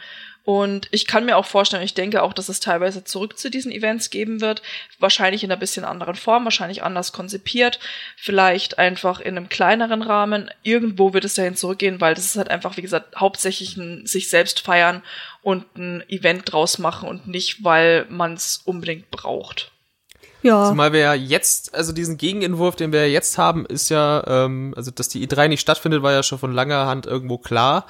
Und ich kann mir auch vorstellen, ich denke auch, dass es teilweise zurück zu diesen Events geben wird. Wahrscheinlich in einer bisschen anderen Form, wahrscheinlich anders konzipiert. Vielleicht einfach in einem kleineren Rahmen. Irgendwo wird es dahin zurückgehen, weil das ist halt einfach, wie gesagt, hauptsächlich ein sich selbst feiern und ein Event draus machen und nicht, weil man es unbedingt braucht. Ja. Zumal wir ja jetzt, also diesen Gegenentwurf, den wir jetzt haben, ist ja, ähm, also dass die E3 nicht stattfindet, war ja schon von langer Hand irgendwo klar.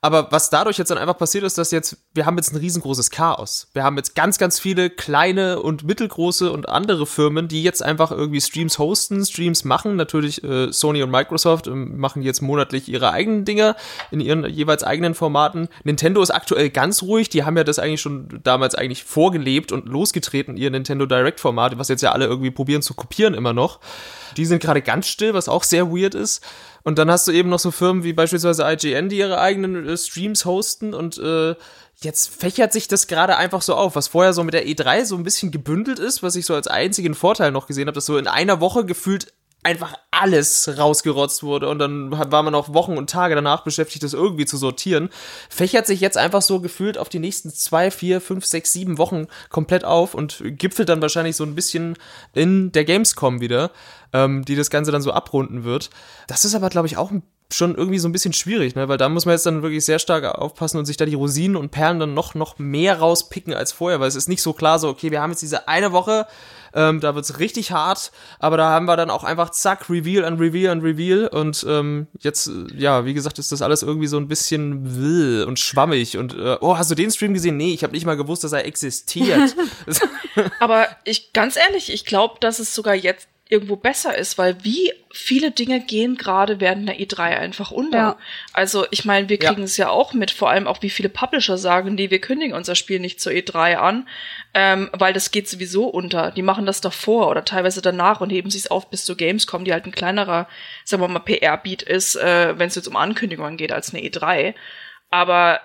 Aber was dadurch jetzt dann einfach passiert ist, dass jetzt, wir haben jetzt ein riesengroßes Chaos. Wir haben jetzt ganz, ganz viele kleine und mittelgroße und andere Firmen, die jetzt einfach irgendwie Streams hosten, Streams machen. Natürlich äh, Sony und Microsoft äh, machen jetzt monatlich ihre eigenen Dinge in ihren jeweils eigenen Formaten. Nintendo ist aktuell ganz ruhig. Die haben ja das eigentlich schon damals eigentlich vorgelebt und losgetreten, ihr Nintendo Direct Format, was jetzt ja alle irgendwie probieren zu kopieren immer noch. Die sind gerade ganz still, was auch sehr weird ist. Und dann hast du eben noch so Firmen wie beispielsweise IGN, die ihre eigenen äh, Streams hosten und äh, jetzt fächert sich das gerade einfach so auf, was vorher so mit der E3 so ein bisschen gebündelt ist, was ich so als einzigen Vorteil noch gesehen habe, dass so in einer Woche gefühlt einfach alles rausgerotzt wurde und dann war man auch Wochen und Tage danach beschäftigt, das irgendwie zu sortieren, fächert sich jetzt einfach so gefühlt auf die nächsten zwei, vier, fünf, sechs, sieben Wochen komplett auf und gipfelt dann wahrscheinlich so ein bisschen in der Gamescom wieder, ähm, die das Ganze dann so abrunden wird. Das ist aber, glaube ich, auch schon irgendwie so ein bisschen schwierig, ne? weil da muss man jetzt dann wirklich sehr stark aufpassen und sich da die Rosinen und Perlen dann noch, noch mehr rauspicken als vorher, weil es ist nicht so klar so, okay, wir haben jetzt diese eine Woche, ähm, da wird's richtig hart, aber da haben wir dann auch einfach zack, Reveal an Reveal an Reveal und ähm, jetzt, ja, wie gesagt, ist das alles irgendwie so ein bisschen will und schwammig und äh, oh, hast du den Stream gesehen? Nee, ich habe nicht mal gewusst, dass er existiert. aber ich ganz ehrlich, ich glaube, dass es sogar jetzt irgendwo besser ist, weil wie viele Dinge gehen gerade während der E3 einfach unter. Ja. Also ich meine, wir kriegen ja. es ja auch mit, vor allem auch wie viele Publisher sagen, nee, wir kündigen unser Spiel nicht zur E3 an, ähm, weil das geht sowieso unter. Die machen das davor oder teilweise danach und heben sich auf bis zu Gamescom, die halt ein kleinerer, sagen wir mal, PR-Beat ist, äh, wenn es jetzt um Ankündigungen geht als eine E3. Aber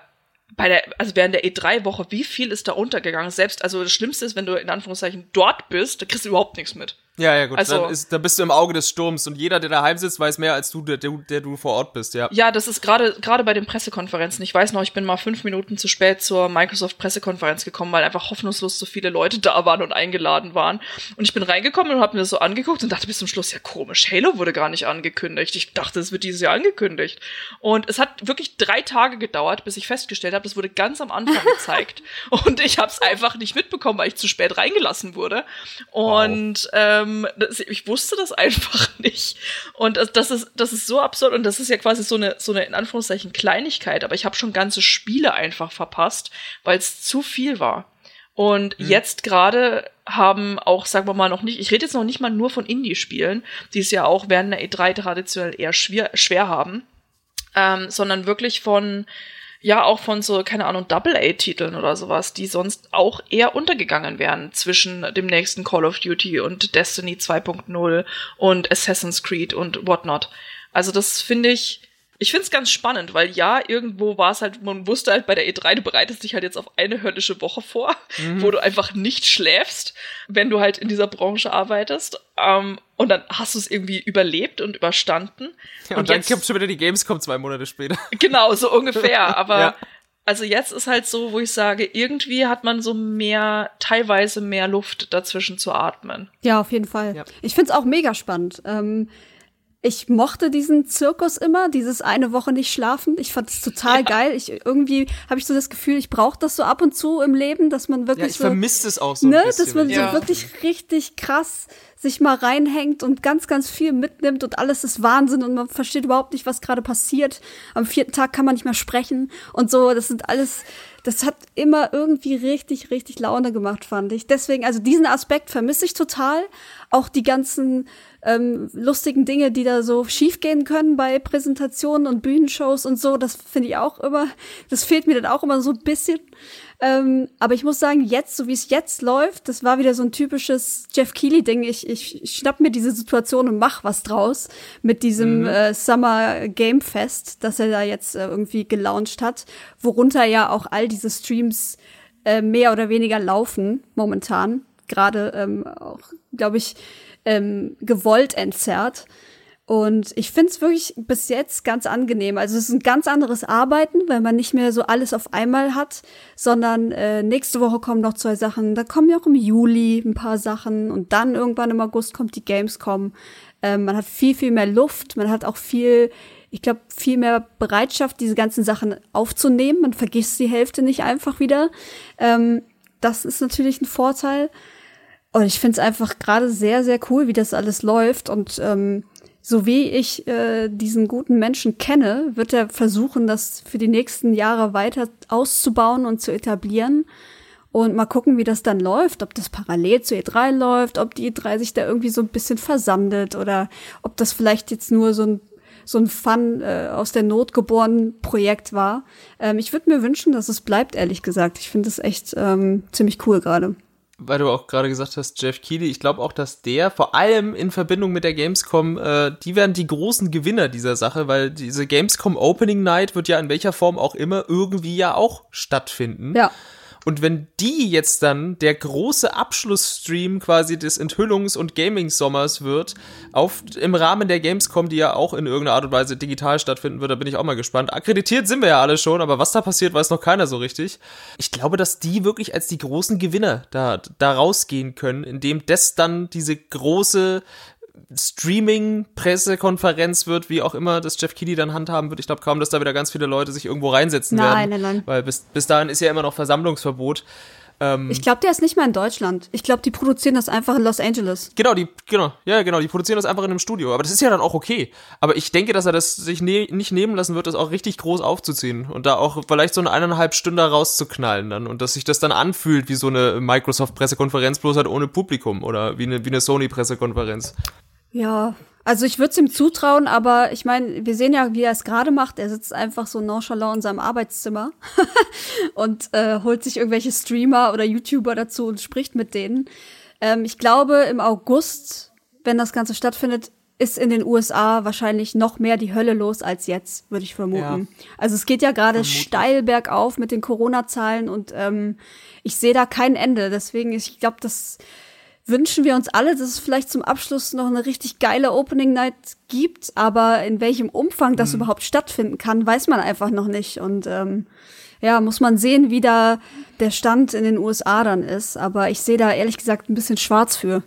bei der, also während der E3-Woche, wie viel ist da untergegangen? Selbst, also das Schlimmste ist, wenn du in Anführungszeichen dort bist, da kriegst du überhaupt nichts mit. Ja, ja, gut. Also, dann, ist, dann bist du im Auge des Sturms und jeder, der daheim sitzt, weiß mehr als du, der, der, der du vor Ort bist, ja. Ja, das ist gerade gerade bei den Pressekonferenzen. Ich weiß noch, ich bin mal fünf Minuten zu spät zur Microsoft-Pressekonferenz gekommen, weil einfach hoffnungslos so viele Leute da waren und eingeladen waren. Und ich bin reingekommen und habe mir das so angeguckt und dachte bis zum Schluss, ja komisch, Halo wurde gar nicht angekündigt. Ich dachte, es wird dieses Jahr angekündigt. Und es hat wirklich drei Tage gedauert, bis ich festgestellt habe, das wurde ganz am Anfang gezeigt. und ich habe es einfach nicht mitbekommen, weil ich zu spät reingelassen wurde. Und wow. ähm, ähm, das, ich wusste das einfach nicht. Und das ist, das ist so absurd und das ist ja quasi so eine, so eine in Anführungszeichen Kleinigkeit, aber ich habe schon ganze Spiele einfach verpasst, weil es zu viel war. Und mhm. jetzt gerade haben auch, sagen wir mal, noch nicht, ich rede jetzt noch nicht mal nur von Indie-Spielen, die es ja auch während der E3 traditionell eher schwer, schwer haben, ähm, sondern wirklich von ja auch von so, keine Ahnung, Double-A-Titeln oder sowas, die sonst auch eher untergegangen wären zwischen dem nächsten Call of Duty und Destiny 2.0 und Assassin's Creed und whatnot. Also das finde ich, ich finde es ganz spannend, weil ja, irgendwo war es halt, man wusste halt bei der E3, du bereitest dich halt jetzt auf eine höllische Woche vor, mhm. wo du einfach nicht schläfst, wenn du halt in dieser Branche arbeitest. Ähm, und dann hast du es irgendwie überlebt und überstanden. Ja, und, und, dann jetzt, kommt schon wieder die Gamescom zwei Monate später. Genau, so ungefähr. Aber ja. also jetzt ist halt so, wo ich sage, irgendwie hat man so mehr, teilweise mehr Luft dazwischen zu atmen. Ja, auf jeden Fall. Ja. Ich find's auch mega spannend. Ähm, ich mochte diesen Zirkus immer, dieses eine Woche nicht schlafen. Ich fand es total ja. geil. Ich irgendwie habe ich so das Gefühl, ich brauche das so ab und zu im Leben, dass man wirklich ja, ich so vermisse es auch so ne, bisschen, dass man ja. so wirklich richtig krass sich mal reinhängt und ganz ganz viel mitnimmt und alles ist Wahnsinn und man versteht überhaupt nicht, was gerade passiert. Am vierten Tag kann man nicht mehr sprechen und so. Das sind alles das hat immer irgendwie richtig, richtig Laune gemacht, fand ich. Deswegen, also diesen Aspekt vermisse ich total. Auch die ganzen ähm, lustigen Dinge, die da so schiefgehen können bei Präsentationen und Bühnenshows und so, das finde ich auch immer, das fehlt mir dann auch immer so ein bisschen. Ähm, aber ich muss sagen, jetzt, so wie es jetzt läuft, das war wieder so ein typisches Jeff Keighley-Ding. Ich, ich, ich schnapp mir diese Situation und mach was draus mit diesem mhm. äh, Summer Game Fest, das er da jetzt äh, irgendwie gelauncht hat, worunter ja auch all diese Streams äh, mehr oder weniger laufen momentan. Gerade ähm, auch, glaube ich, ähm, gewollt entzerrt. Und ich finde es wirklich bis jetzt ganz angenehm. Also es ist ein ganz anderes Arbeiten, weil man nicht mehr so alles auf einmal hat, sondern äh, nächste Woche kommen noch zwei Sachen. Da kommen ja auch im Juli ein paar Sachen und dann irgendwann im August kommt die Gamescom. Ähm, man hat viel, viel mehr Luft, man hat auch viel, ich glaube, viel mehr Bereitschaft, diese ganzen Sachen aufzunehmen. Man vergisst die Hälfte nicht einfach wieder. Ähm, das ist natürlich ein Vorteil. Und ich finde es einfach gerade sehr, sehr cool, wie das alles läuft. Und ähm, so wie ich äh, diesen guten Menschen kenne, wird er versuchen, das für die nächsten Jahre weiter auszubauen und zu etablieren. Und mal gucken, wie das dann läuft, ob das parallel zu E3 läuft, ob die E3 sich da irgendwie so ein bisschen versandet oder ob das vielleicht jetzt nur so ein so ein Fun äh, aus der Not geboren Projekt war. Ähm, ich würde mir wünschen, dass es bleibt, ehrlich gesagt. Ich finde es echt ähm, ziemlich cool gerade weil du auch gerade gesagt hast, Jeff Keighley, ich glaube auch, dass der vor allem in Verbindung mit der Gamescom, äh, die werden die großen Gewinner dieser Sache, weil diese Gamescom Opening Night wird ja in welcher Form auch immer irgendwie ja auch stattfinden. Ja. Und wenn die jetzt dann der große Abschlussstream quasi des Enthüllungs- und Gaming-Sommers wird, auf, im Rahmen der Gamescom, die ja auch in irgendeiner Art und Weise digital stattfinden wird, da bin ich auch mal gespannt. Akkreditiert sind wir ja alle schon, aber was da passiert, weiß noch keiner so richtig. Ich glaube, dass die wirklich als die großen Gewinner da, da rausgehen können, indem das dann diese große Streaming-Pressekonferenz wird, wie auch immer das Jeff Keighley dann handhaben wird. Ich glaube kaum, dass da wieder ganz viele Leute sich irgendwo reinsetzen nein, werden. Nein, nein, Weil bis, bis dahin ist ja immer noch Versammlungsverbot. Ähm, ich glaube, der ist nicht mal in Deutschland. Ich glaube, die produzieren das einfach in Los Angeles. Genau, die, genau, ja, genau, die produzieren das einfach in einem Studio. Aber das ist ja dann auch okay. Aber ich denke, dass er das sich ne nicht nehmen lassen wird, das auch richtig groß aufzuziehen und da auch vielleicht so eine eineinhalb Stunden rauszuknallen dann und dass sich das dann anfühlt wie so eine Microsoft-Pressekonferenz, bloß halt ohne Publikum oder wie eine, wie eine Sony-Pressekonferenz. Ja, also ich würde es ihm zutrauen, aber ich meine, wir sehen ja, wie er es gerade macht. Er sitzt einfach so nonchalant in seinem Arbeitszimmer und äh, holt sich irgendwelche Streamer oder YouTuber dazu und spricht mit denen. Ähm, ich glaube, im August, wenn das Ganze stattfindet, ist in den USA wahrscheinlich noch mehr die Hölle los als jetzt, würde ich vermuten. Ja. Also es geht ja gerade steil bergauf mit den Corona-Zahlen und ähm, ich sehe da kein Ende. Deswegen, ich glaube, das wünschen wir uns alle, dass es vielleicht zum Abschluss noch eine richtig geile Opening Night gibt, aber in welchem Umfang das mhm. überhaupt stattfinden kann, weiß man einfach noch nicht. Und ähm, ja, muss man sehen, wie da der Stand in den USA dann ist. Aber ich sehe da ehrlich gesagt ein bisschen schwarz für.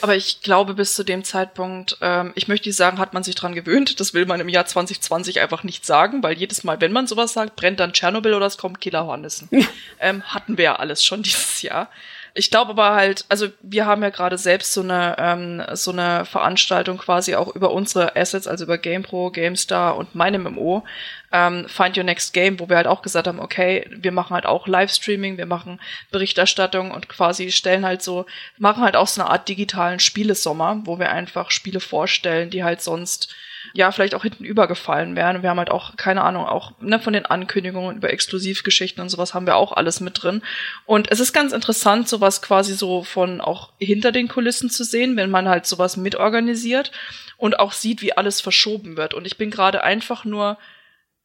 Aber ich glaube, bis zu dem Zeitpunkt, ähm, ich möchte nicht sagen, hat man sich dran gewöhnt. Das will man im Jahr 2020 einfach nicht sagen, weil jedes Mal, wenn man sowas sagt, brennt dann Tschernobyl oder es kommt Killer Hornissen. ähm, hatten wir ja alles schon dieses Jahr ich glaube aber halt, also wir haben ja gerade selbst so eine ähm, so eine Veranstaltung quasi auch über unsere Assets, also über GamePro, GameStar und meine MMO, ähm, Find Your Next Game, wo wir halt auch gesagt haben, okay, wir machen halt auch Livestreaming, wir machen Berichterstattung und quasi stellen halt so, machen halt auch so eine Art digitalen Spielesommer, wo wir einfach Spiele vorstellen, die halt sonst ja, vielleicht auch hinten übergefallen wären. Wir haben halt auch, keine Ahnung, auch ne, von den Ankündigungen über Exklusivgeschichten und sowas haben wir auch alles mit drin. Und es ist ganz interessant, sowas quasi so von auch hinter den Kulissen zu sehen, wenn man halt sowas mitorganisiert und auch sieht, wie alles verschoben wird. Und ich bin gerade einfach nur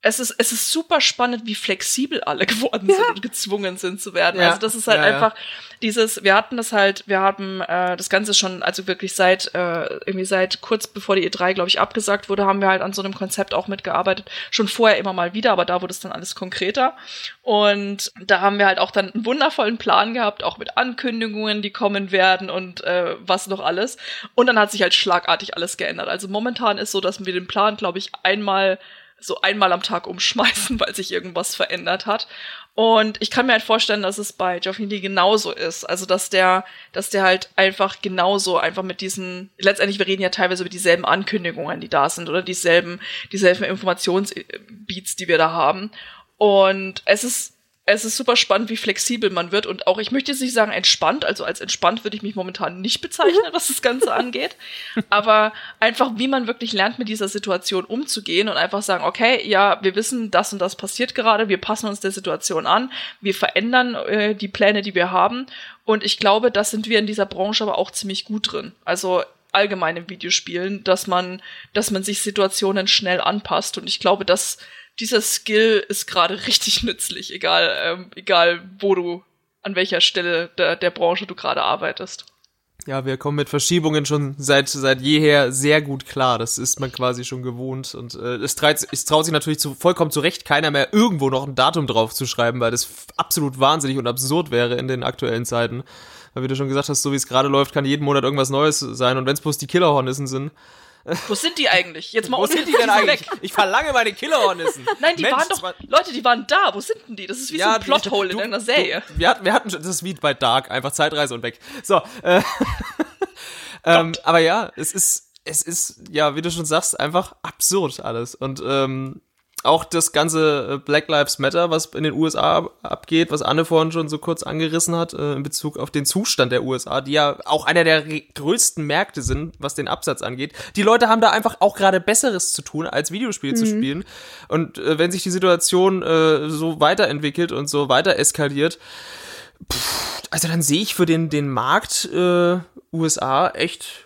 es ist, es ist super spannend, wie flexibel alle geworden sind ja. und gezwungen sind zu werden. Ja. Also das ist halt ja, einfach dieses, wir hatten das halt, wir haben äh, das Ganze schon, also wirklich seit, äh, irgendwie seit kurz bevor die E3, glaube ich, abgesagt wurde, haben wir halt an so einem Konzept auch mitgearbeitet. Schon vorher immer mal wieder, aber da wurde es dann alles konkreter. Und da haben wir halt auch dann einen wundervollen Plan gehabt, auch mit Ankündigungen, die kommen werden und äh, was noch alles. Und dann hat sich halt schlagartig alles geändert. Also momentan ist so, dass wir den Plan, glaube ich, einmal so einmal am Tag umschmeißen, weil sich irgendwas verändert hat. Und ich kann mir halt vorstellen, dass es bei Geoffrey genauso ist. Also, dass der, dass der halt einfach genauso einfach mit diesen, letztendlich, wir reden ja teilweise über dieselben Ankündigungen, die da sind, oder dieselben, dieselben Informationsbeats, die wir da haben. Und es ist es ist super spannend, wie flexibel man wird. Und auch, ich möchte jetzt nicht sagen entspannt, also als entspannt würde ich mich momentan nicht bezeichnen, was das Ganze angeht, aber einfach, wie man wirklich lernt, mit dieser Situation umzugehen und einfach sagen, okay, ja, wir wissen, das und das passiert gerade, wir passen uns der Situation an, wir verändern äh, die Pläne, die wir haben. Und ich glaube, das sind wir in dieser Branche aber auch ziemlich gut drin. Also allgemein im Videospielen, dass man, dass man sich Situationen schnell anpasst. Und ich glaube, dass dieser Skill ist gerade richtig nützlich, egal, ähm, egal wo du, an welcher Stelle der, der Branche du gerade arbeitest. Ja, wir kommen mit Verschiebungen schon seit seit jeher sehr gut klar. Das ist man quasi schon gewohnt und äh, es, traut, es traut sich natürlich zu, vollkommen zu Recht keiner mehr irgendwo noch ein Datum drauf zu schreiben, weil das absolut wahnsinnig und absurd wäre in den aktuellen Zeiten. Weil wie du schon gesagt hast, so wie es gerade läuft, kann jeden Monat irgendwas Neues sein und wenn es bloß die Killerhornissen sind, wo sind die eigentlich? Jetzt mal Wo sind die denn eigentlich? Weg. Ich verlange meine Killerhornissen. Nein, die Mensch, waren doch. Leute, die waren da. Wo sind denn die? Das ist wie ja, so ein Plothole in einer Serie. Du, wir, hatten, wir hatten das ist wie bei Dark, einfach Zeitreise und weg. So. Äh, ähm, aber ja, es ist, es ist, ja, wie du schon sagst, einfach absurd alles. Und ähm, auch das ganze äh, Black Lives Matter, was in den USA abgeht, was Anne vorhin schon so kurz angerissen hat, äh, in Bezug auf den Zustand der USA, die ja auch einer der größten Märkte sind, was den Absatz angeht. Die Leute haben da einfach auch gerade Besseres zu tun, als Videospiele mhm. zu spielen. Und äh, wenn sich die Situation äh, so weiterentwickelt und so weiter eskaliert, pff, also dann sehe ich für den, den Markt äh, USA echt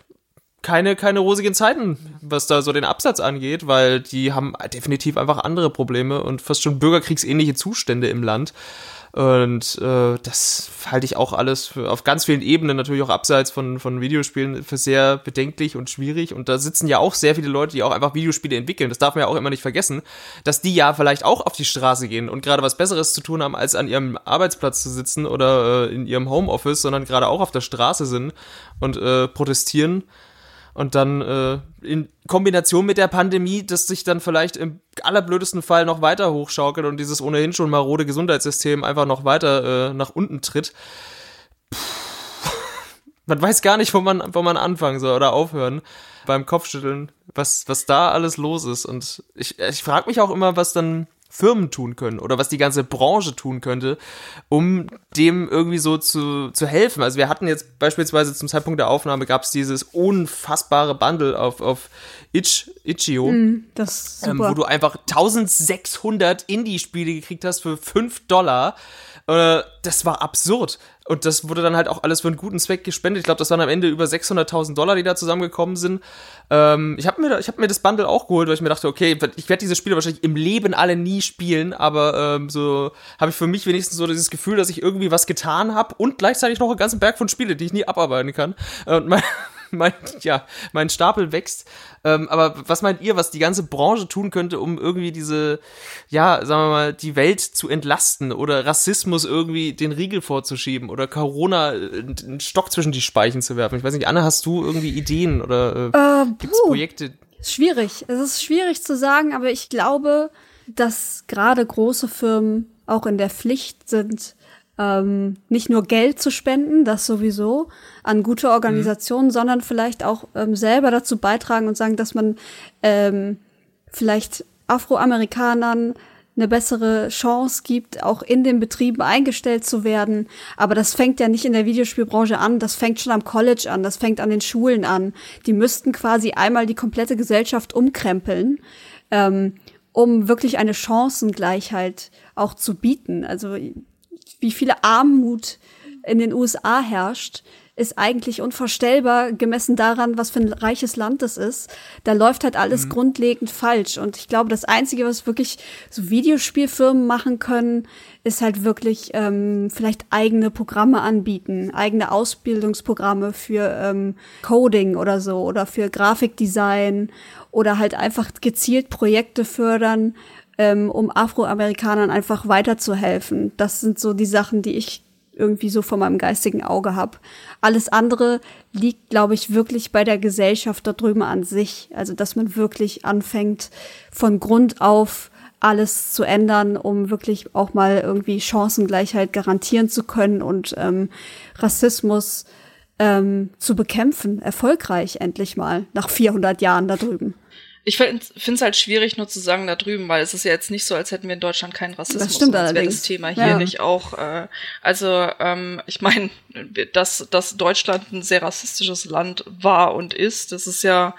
keine, keine rosigen Zeiten, was da so den Absatz angeht, weil die haben definitiv einfach andere Probleme und fast schon bürgerkriegsähnliche Zustände im Land. Und äh, das halte ich auch alles für, auf ganz vielen Ebenen, natürlich auch abseits von, von Videospielen, für sehr bedenklich und schwierig. Und da sitzen ja auch sehr viele Leute, die auch einfach Videospiele entwickeln. Das darf man ja auch immer nicht vergessen, dass die ja vielleicht auch auf die Straße gehen und gerade was Besseres zu tun haben, als an ihrem Arbeitsplatz zu sitzen oder äh, in ihrem Homeoffice, sondern gerade auch auf der Straße sind und äh, protestieren und dann äh, in Kombination mit der Pandemie, dass sich dann vielleicht im allerblödesten Fall noch weiter hochschaukelt und dieses ohnehin schon marode Gesundheitssystem einfach noch weiter äh, nach unten tritt. Puh. Man weiß gar nicht, wo man, wo man anfangen soll oder aufhören beim Kopfschütteln, was, was da alles los ist. Und ich, ich frage mich auch immer, was dann Firmen tun können oder was die ganze Branche tun könnte, um dem irgendwie so zu, zu helfen. Also wir hatten jetzt beispielsweise zum Zeitpunkt der Aufnahme gab es dieses unfassbare Bundle auf, auf Itch, Itch.io, mm, ähm, wo du einfach 1600 Indie-Spiele gekriegt hast für 5 Dollar. Äh, das war absurd. Und das wurde dann halt auch alles für einen guten Zweck gespendet. Ich glaube, das waren am Ende über 600.000 Dollar, die da zusammengekommen sind. Ähm, ich habe mir, hab mir das Bundle auch geholt, weil ich mir dachte, okay, ich werde diese Spiele wahrscheinlich im Leben alle nie spielen, aber ähm, so habe ich für mich wenigstens so dieses Gefühl, dass ich irgendwie was getan habe und gleichzeitig noch einen ganzen Berg von Spiele, die ich nie abarbeiten kann. Und mein, mein, ja, mein Stapel wächst. Ähm, aber was meint ihr, was die ganze Branche tun könnte, um irgendwie diese, ja, sagen wir mal, die Welt zu entlasten oder Rassismus irgendwie den Riegel vorzuschieben oder Corona äh, einen Stock zwischen die Speichen zu werfen? Ich weiß nicht, Anne, hast du irgendwie Ideen oder äh, äh, gibt's Projekte? Schwierig. Es ist schwierig zu sagen, aber ich glaube, dass gerade große Firmen auch in der Pflicht sind, ähm, nicht nur Geld zu spenden, das sowieso, an gute Organisationen, mhm. sondern vielleicht auch ähm, selber dazu beitragen und sagen, dass man ähm, vielleicht Afroamerikanern eine bessere Chance gibt, auch in den Betrieben eingestellt zu werden. Aber das fängt ja nicht in der Videospielbranche an, das fängt schon am College an, das fängt an den Schulen an. Die müssten quasi einmal die komplette Gesellschaft umkrempeln, ähm, um wirklich eine Chancengleichheit auch zu bieten. Also wie viele Armut in den USA herrscht, ist eigentlich unvorstellbar gemessen daran, was für ein reiches Land das ist. Da läuft halt alles mhm. grundlegend falsch. Und ich glaube, das Einzige, was wirklich so Videospielfirmen machen können, ist halt wirklich ähm, vielleicht eigene Programme anbieten, eigene Ausbildungsprogramme für ähm, Coding oder so oder für Grafikdesign oder halt einfach gezielt Projekte fördern, ähm, um Afroamerikanern einfach weiterzuhelfen. Das sind so die Sachen, die ich irgendwie so vor meinem geistigen Auge habe. Alles andere liegt, glaube ich, wirklich bei der Gesellschaft da drüben an sich. Also, dass man wirklich anfängt, von Grund auf alles zu ändern, um wirklich auch mal irgendwie Chancengleichheit garantieren zu können und ähm, Rassismus ähm, zu bekämpfen, erfolgreich endlich mal, nach 400 Jahren da drüben. Ich finde es halt schwierig, nur zu sagen da drüben, weil es ist ja jetzt nicht so, als hätten wir in Deutschland keinen Rassismus. Das stimmt wäre das Thema hier ja. nicht auch. Äh, also ähm, ich meine, dass, dass Deutschland ein sehr rassistisches Land war und ist, das ist ja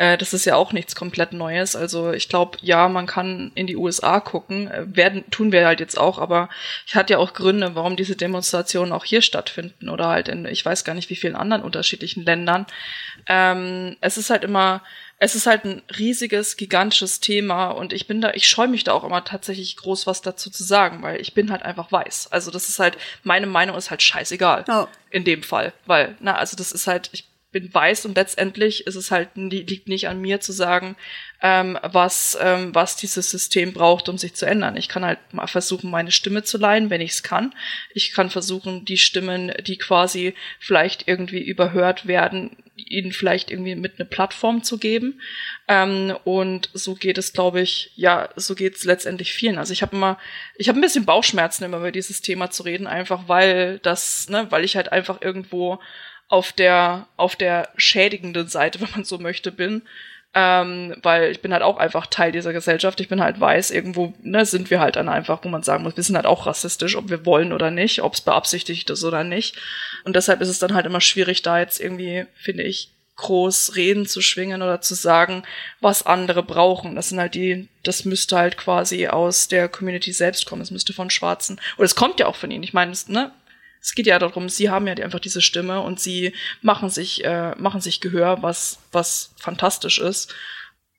äh, das ist ja auch nichts komplett Neues. Also ich glaube, ja, man kann in die USA gucken, äh, werden tun wir halt jetzt auch, aber ich hatte ja auch Gründe, warum diese Demonstrationen auch hier stattfinden oder halt in, ich weiß gar nicht wie vielen anderen unterschiedlichen Ländern. Ähm, es ist halt immer es ist halt ein riesiges, gigantisches Thema und ich bin da, ich scheue mich da auch immer tatsächlich groß was dazu zu sagen, weil ich bin halt einfach weiß. Also das ist halt, meine Meinung ist halt scheißegal. Oh. In dem Fall. Weil, na, also das ist halt, ich bin weiß und letztendlich ist es halt, liegt nicht an mir zu sagen, ähm, was, ähm, was dieses System braucht, um sich zu ändern. Ich kann halt mal versuchen, meine Stimme zu leihen, wenn ich es kann. Ich kann versuchen, die Stimmen, die quasi vielleicht irgendwie überhört werden, ihnen vielleicht irgendwie mit eine Plattform zu geben. Ähm, und so geht es, glaube ich, ja, so geht es letztendlich vielen. Also ich habe immer, ich habe ein bisschen Bauchschmerzen, immer über dieses Thema zu reden, einfach weil das, ne, weil ich halt einfach irgendwo auf der, auf der schädigenden Seite, wenn man so möchte, bin. Ähm, weil ich bin halt auch einfach Teil dieser Gesellschaft. Ich bin halt weiß, irgendwo ne, sind wir halt dann einfach, wo man sagen muss, wir sind halt auch rassistisch, ob wir wollen oder nicht, ob es beabsichtigt ist oder nicht. Und deshalb ist es dann halt immer schwierig, da jetzt irgendwie, finde ich, groß Reden zu schwingen oder zu sagen, was andere brauchen. Das sind halt die, das müsste halt quasi aus der Community selbst kommen. Es müsste von Schwarzen. Oder es kommt ja auch von ihnen. Ich meine, ne, es geht ja darum, sie haben ja einfach diese Stimme und sie machen sich, äh, machen sich Gehör, was, was fantastisch ist.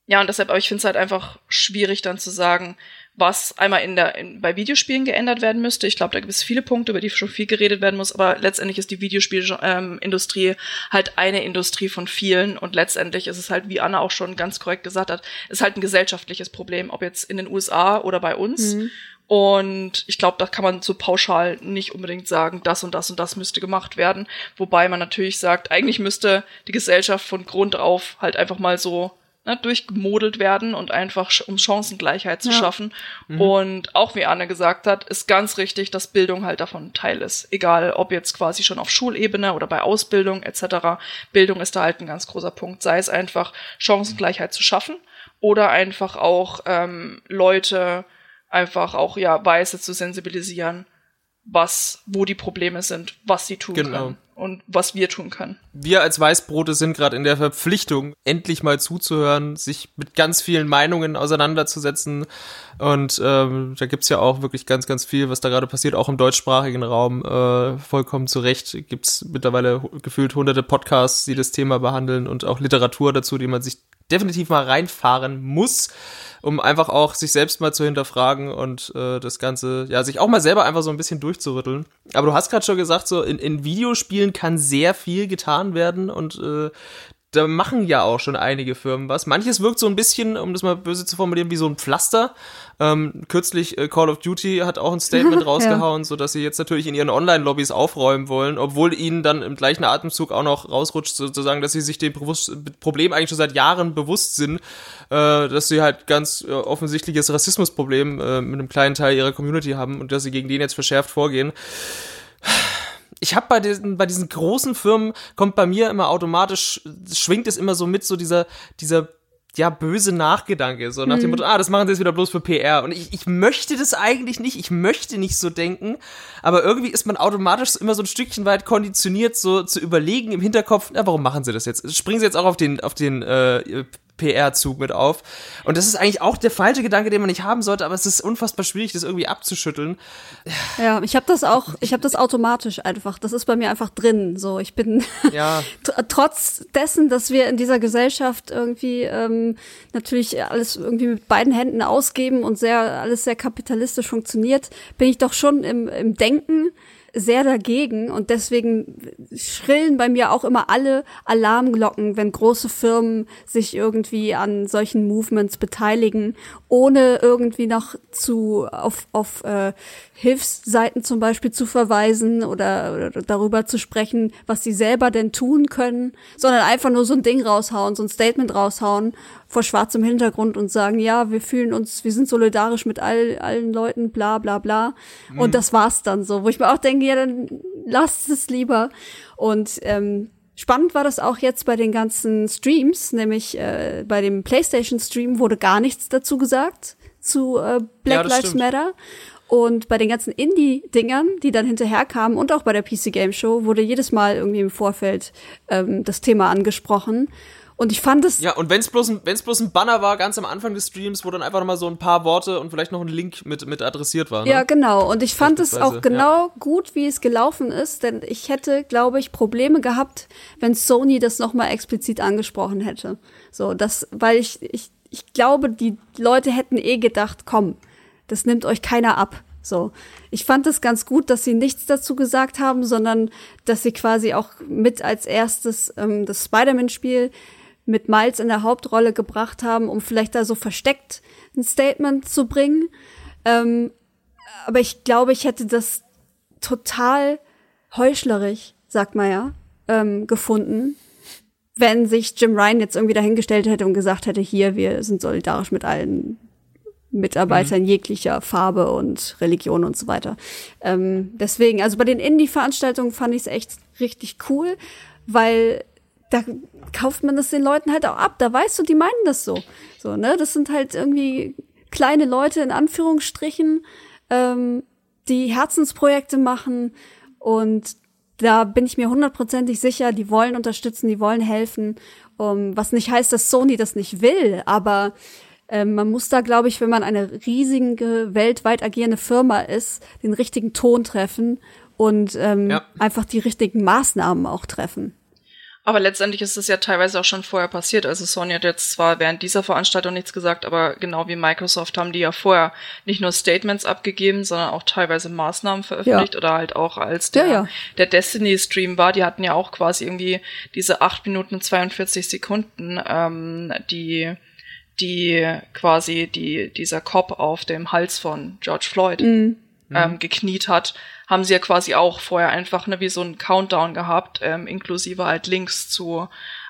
Ja, und deshalb, aber ich finde es halt einfach schwierig dann zu sagen, was einmal in der, in, bei Videospielen geändert werden müsste. Ich glaube, da gibt es viele Punkte, über die schon viel geredet werden muss, aber letztendlich ist die Videospielindustrie ähm, halt eine Industrie von vielen und letztendlich ist es halt, wie Anna auch schon ganz korrekt gesagt hat, ist halt ein gesellschaftliches Problem, ob jetzt in den USA oder bei uns. Mhm. Und ich glaube, da kann man so pauschal nicht unbedingt sagen, das und das und das müsste gemacht werden. Wobei man natürlich sagt, eigentlich müsste die Gesellschaft von Grund auf halt einfach mal so ne, durchgemodelt werden und einfach um Chancengleichheit zu ja. schaffen. Mhm. Und auch wie Anne gesagt hat, ist ganz richtig, dass Bildung halt davon Teil ist. Egal, ob jetzt quasi schon auf Schulebene oder bei Ausbildung etc. Bildung ist da halt ein ganz großer Punkt. Sei es einfach Chancengleichheit zu schaffen oder einfach auch ähm, Leute einfach auch ja Weiße zu sensibilisieren, was, wo die Probleme sind, was sie tun genau. können und was wir tun können. Wir als Weißbrote sind gerade in der Verpflichtung, endlich mal zuzuhören, sich mit ganz vielen Meinungen auseinanderzusetzen. Und ähm, da gibt's ja auch wirklich ganz, ganz viel, was da gerade passiert, auch im deutschsprachigen Raum. Äh, vollkommen zu Recht gibt's mittlerweile gefühlt hunderte Podcasts, die das Thema behandeln und auch Literatur dazu, die man sich definitiv mal reinfahren muss um einfach auch sich selbst mal zu hinterfragen und äh, das Ganze, ja, sich auch mal selber einfach so ein bisschen durchzurütteln. Aber du hast gerade schon gesagt, so in, in Videospielen kann sehr viel getan werden und äh, da machen ja auch schon einige Firmen was. Manches wirkt so ein bisschen, um das mal böse zu formulieren, wie so ein Pflaster. Ähm, kürzlich äh, Call of Duty hat auch ein Statement rausgehauen, ja. so dass sie jetzt natürlich in ihren Online-Lobbys aufräumen wollen, obwohl ihnen dann im gleichen Atemzug auch noch rausrutscht, sozusagen, dass sie sich dem Problem eigentlich schon seit Jahren bewusst sind, äh, dass sie halt ganz äh, offensichtliches Rassismusproblem äh, mit einem kleinen Teil ihrer Community haben und dass sie gegen den jetzt verschärft vorgehen ich habe bei diesen bei diesen großen Firmen kommt bei mir immer automatisch schwingt es immer so mit so dieser dieser ja, böse Nachgedanke, so nach dem mhm. Motto, ah, das machen sie jetzt wieder bloß für PR. Und ich, ich möchte das eigentlich nicht, ich möchte nicht so denken, aber irgendwie ist man automatisch immer so ein Stückchen weit konditioniert, so zu überlegen im Hinterkopf, na, warum machen sie das jetzt? Springen sie jetzt auch auf den, auf den äh, PR-Zug mit auf. Und das ist eigentlich auch der falsche Gedanke, den man nicht haben sollte, aber es ist unfassbar schwierig, das irgendwie abzuschütteln. Ja, ich habe das auch, ich habe das automatisch einfach. Das ist bei mir einfach drin. So, ich bin ja. trotz dessen, dass wir in dieser Gesellschaft irgendwie ähm, natürlich alles irgendwie mit beiden Händen ausgeben und sehr alles sehr kapitalistisch funktioniert, bin ich doch schon im, im Denken sehr dagegen. Und deswegen schrillen bei mir auch immer alle Alarmglocken, wenn große Firmen sich irgendwie an solchen Movements beteiligen, ohne irgendwie noch zu auf, auf äh, Hilfsseiten zum Beispiel zu verweisen oder, oder darüber zu sprechen, was sie selber denn tun können, sondern einfach nur so ein Ding raushauen, so ein Statement raushauen vor schwarzem Hintergrund und sagen, ja, wir fühlen uns, wir sind solidarisch mit all, allen Leuten, bla bla bla. Mhm. Und das war's dann so, wo ich mir auch denke, ja, dann lasst es lieber. Und ähm, spannend war das auch jetzt bei den ganzen Streams, nämlich äh, bei dem PlayStation-Stream wurde gar nichts dazu gesagt zu äh, Black ja, Lives stimmt. Matter. Und bei den ganzen Indie-Dingern, die dann hinterher kamen und auch bei der PC Game Show, wurde jedes Mal irgendwie im Vorfeld ähm, das Thema angesprochen. Und ich fand es. Ja, und wenn es bloß, ein, wenn's bloß ein Banner war, ganz am Anfang des Streams, wo dann einfach nochmal so ein paar Worte und vielleicht noch ein Link mit, mit adressiert war. Ne? Ja, genau. Und ich fand es auch genau ja. gut, wie es gelaufen ist, denn ich hätte, glaube ich, Probleme gehabt, wenn Sony das nochmal explizit angesprochen hätte. So, das, weil ich, ich, ich glaube, die Leute hätten eh gedacht, komm, das nimmt euch keiner ab. So. Ich fand es ganz gut, dass sie nichts dazu gesagt haben, sondern dass sie quasi auch mit als erstes ähm, das Spider-Man-Spiel mit Miles in der Hauptrolle gebracht haben, um vielleicht da so versteckt ein Statement zu bringen. Ähm, aber ich glaube, ich hätte das total heuchlerisch, sagt man ja, ähm, gefunden, wenn sich Jim Ryan jetzt irgendwie dahingestellt hätte und gesagt hätte, hier, wir sind solidarisch mit allen Mitarbeitern mhm. jeglicher Farbe und Religion und so weiter. Ähm, deswegen, also bei den Indie-Veranstaltungen fand ich es echt richtig cool, weil da kauft man das den Leuten halt auch ab. Da weißt du, die meinen das so. So, ne? Das sind halt irgendwie kleine Leute in Anführungsstrichen, ähm, die Herzensprojekte machen und da bin ich mir hundertprozentig sicher, die wollen unterstützen, die wollen helfen. Um, was nicht heißt, dass Sony das nicht will, aber ähm, man muss da, glaube ich, wenn man eine riesige, weltweit agierende Firma ist, den richtigen Ton treffen und ähm, ja. einfach die richtigen Maßnahmen auch treffen. Aber letztendlich ist es ja teilweise auch schon vorher passiert. Also Sony hat jetzt zwar während dieser Veranstaltung nichts gesagt, aber genau wie Microsoft haben die ja vorher nicht nur Statements abgegeben, sondern auch teilweise Maßnahmen veröffentlicht ja. oder halt auch als der, ja, ja. der Destiny-Stream war, die hatten ja auch quasi irgendwie diese 8 Minuten und 42 Sekunden, ähm, die die quasi die dieser Cop auf dem Hals von George Floyd mhm. ähm, gekniet hat haben sie ja quasi auch vorher einfach ne, wie so ein Countdown gehabt, ähm, inklusive halt Links zu,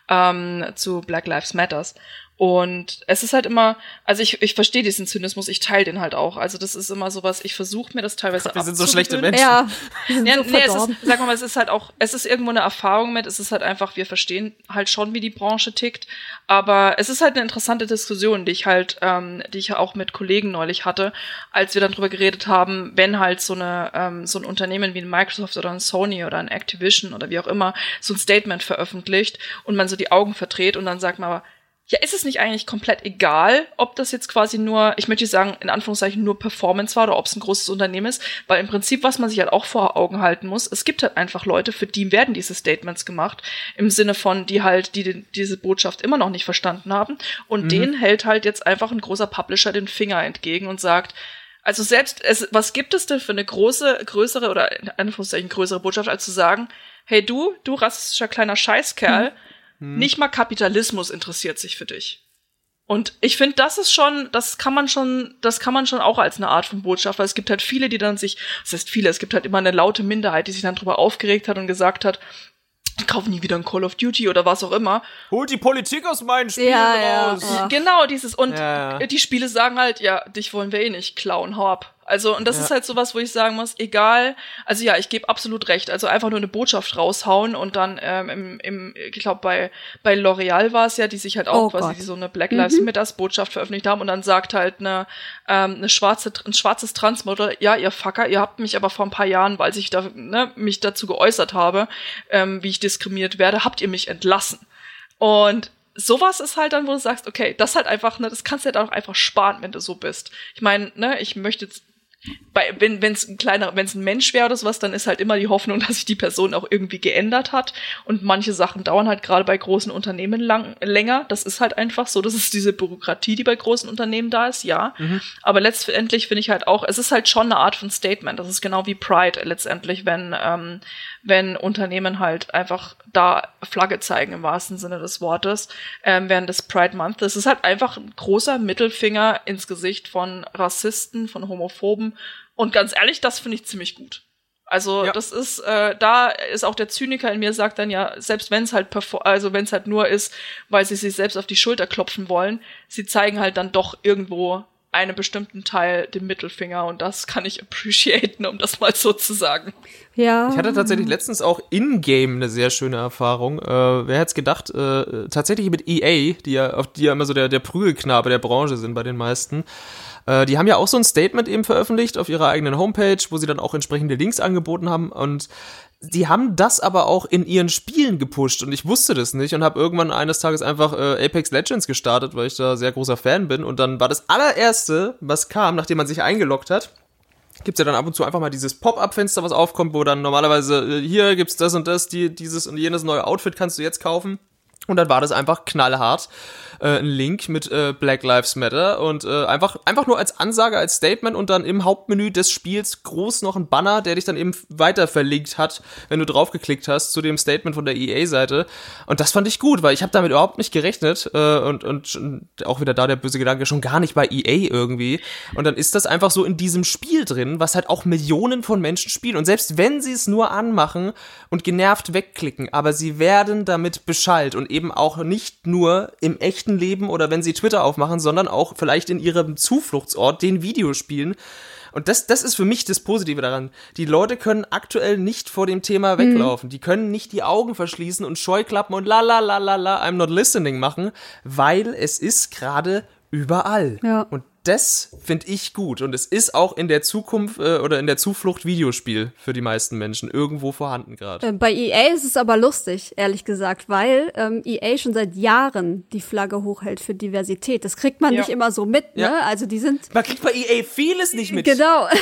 ähm, zu Black Lives Matters. Und es ist halt immer, also ich, ich verstehe diesen Zynismus, ich teile den halt auch. Also das ist immer sowas, ich versuche mir das teilweise Wir sind so schlechte Menschen. Ja, ja so nee, es ist, sag mal, es ist halt auch, es ist irgendwo eine Erfahrung mit, es ist halt einfach, wir verstehen halt schon, wie die Branche tickt. Aber es ist halt eine interessante Diskussion, die ich halt, ähm, die ich auch mit Kollegen neulich hatte, als wir dann drüber geredet haben, wenn halt so eine, ähm, so ein Unternehmen wie ein Microsoft oder ein Sony oder ein Activision oder wie auch immer so ein Statement veröffentlicht und man so die Augen verdreht und dann sagt man aber, ja, ist es nicht eigentlich komplett egal, ob das jetzt quasi nur, ich möchte sagen, in Anführungszeichen nur Performance war oder ob es ein großes Unternehmen ist, weil im Prinzip, was man sich halt auch vor Augen halten muss, es gibt halt einfach Leute, für die werden diese Statements gemacht, im Sinne von, die halt, die, die diese Botschaft immer noch nicht verstanden haben und mhm. denen hält halt jetzt einfach ein großer Publisher den Finger entgegen und sagt, also selbst, es, was gibt es denn für eine große, größere oder in Anführungszeichen größere Botschaft, als zu sagen, hey du, du rassistischer kleiner Scheißkerl, mhm hm. nicht mal Kapitalismus interessiert sich für dich. Und ich finde, das ist schon, das kann man schon, das kann man schon auch als eine Art von Botschaft, weil es gibt halt viele, die dann sich, das heißt viele, es gibt halt immer eine laute Minderheit, die sich dann drüber aufgeregt hat und gesagt hat, ich kaufe nie wieder ein Call of Duty oder was auch immer. Holt die Politik aus meinen Spielen ja, raus. Ja. Genau, dieses, und Ja. die Spiele sagen halt, ja, dich wollen wir eh nicht klauen, hau ab. Also, und das Ja. ist halt sowas, wo ich sagen muss, egal, also ja, ich gebe absolut recht. Also einfach nur eine Botschaft raushauen und dann ähm, im, im ich glaube, bei, bei L'Oreal war es ja, die sich halt auch Oh quasi Gott. so eine Black Lives Matters Botschaft veröffentlicht haben und dann sagt halt eine, ähm, eine schwarze, ein schwarzes Transmodel, ja, ihr Fucker, ihr habt mich aber vor ein paar Jahren, weil ich da, ne, mich dazu geäußert habe, ähm, wie ich diskriminiert werde, habt ihr mich entlassen. Und sowas ist halt dann, wo du sagst, okay, das halt einfach, ne, das kannst du ja dann auch einfach sparen, wenn du so bist. Ich meine, ne, ich möchte jetzt bei, wenn es ein kleiner, wenn es ein Mensch wäre oder sowas, dann ist halt immer die Hoffnung, dass sich die Person auch irgendwie geändert hat. Und manche Sachen dauern halt gerade bei großen Unternehmen lang, länger. Das ist halt einfach so. Das ist diese Bürokratie, die bei großen Unternehmen da ist, ja. Aber letztendlich finde ich halt auch, es ist halt schon eine Art von Statement. Das ist genau wie Pride letztendlich, wenn, ähm, wenn Unternehmen halt einfach da Flagge zeigen im wahrsten Sinne des Wortes ähm, während des Pride Month. Es ist halt einfach ein großer Mittelfinger ins Gesicht von Rassisten, von Homophoben. Und ganz ehrlich, das finde ich ziemlich gut. Also Ja. das ist, äh, da ist auch der Zyniker in mir sagt dann ja, selbst wenn es halt also wenn es halt nur ist, weil sie sich selbst auf die Schulter klopfen wollen, sie zeigen halt dann doch irgendwo einen bestimmten Teil den Mittelfinger und das kann ich appreciaten, um das mal so zu sagen. Ja. Ich hatte tatsächlich letztens auch in-game eine sehr schöne Erfahrung. Äh, wer hätte es gedacht? Äh, tatsächlich mit EA, die ja, auf die ja immer so der, der Prügelknabe der Branche sind bei den meisten. Äh, die haben ja auch so ein Statement eben veröffentlicht auf ihrer eigenen Homepage, wo sie dann auch entsprechende Links angeboten haben und die haben das aber auch in ihren Spielen gepusht und ich wusste das nicht und habe irgendwann eines Tages einfach äh, Apex Legends gestartet, weil ich da sehr großer Fan bin und dann war das allererste, was kam, nachdem man sich eingeloggt hat, gibt's ja dann ab und zu einfach mal dieses Pop-up-Fenster, was aufkommt, wo dann normalerweise äh, hier gibt's das und das, die, dieses und jenes neue Outfit kannst du jetzt kaufen. Und dann war das einfach knallhart. Äh, ein Link mit äh, Black Lives Matter und äh, einfach, einfach nur als Ansage, als Statement und dann im Hauptmenü des Spiels groß noch ein Banner, der dich dann eben weiter verlinkt hat, wenn du draufgeklickt hast zu dem Statement von der EA-Seite. Und das fand ich gut, weil ich habe damit überhaupt nicht gerechnet äh, und, und auch wieder da der böse Gedanke, schon gar nicht bei EA irgendwie. Und dann ist das einfach so in diesem Spiel drin, was halt auch Millionen von Menschen spielen. Und selbst wenn sie es nur anmachen und genervt wegklicken, aber sie werden damit beschallt und eben auch nicht nur im echten Leben oder wenn sie Twitter aufmachen, sondern auch vielleicht in ihrem Zufluchtsort, den Videospielen. Und das, das ist für mich das Positive daran. Die Leute können aktuell nicht vor dem Thema weglaufen. Die können nicht die Augen verschließen und Scheuklappen und la la la la la I'm not listening machen, weil es ist gerade überall. Ja. Und das finde ich gut. Und es ist auch in der Zukunft äh, oder in der Zuflucht Videospiel für die meisten Menschen irgendwo vorhanden gerade. Äh, Bei EA ist es aber lustig, ehrlich gesagt, weil ähm, EA schon seit Jahren die Flagge hochhält für Diversität. Das kriegt man Ja. nicht immer so mit, ne? Ja. Also die sind Man kriegt bei EA vieles nicht mit. genau.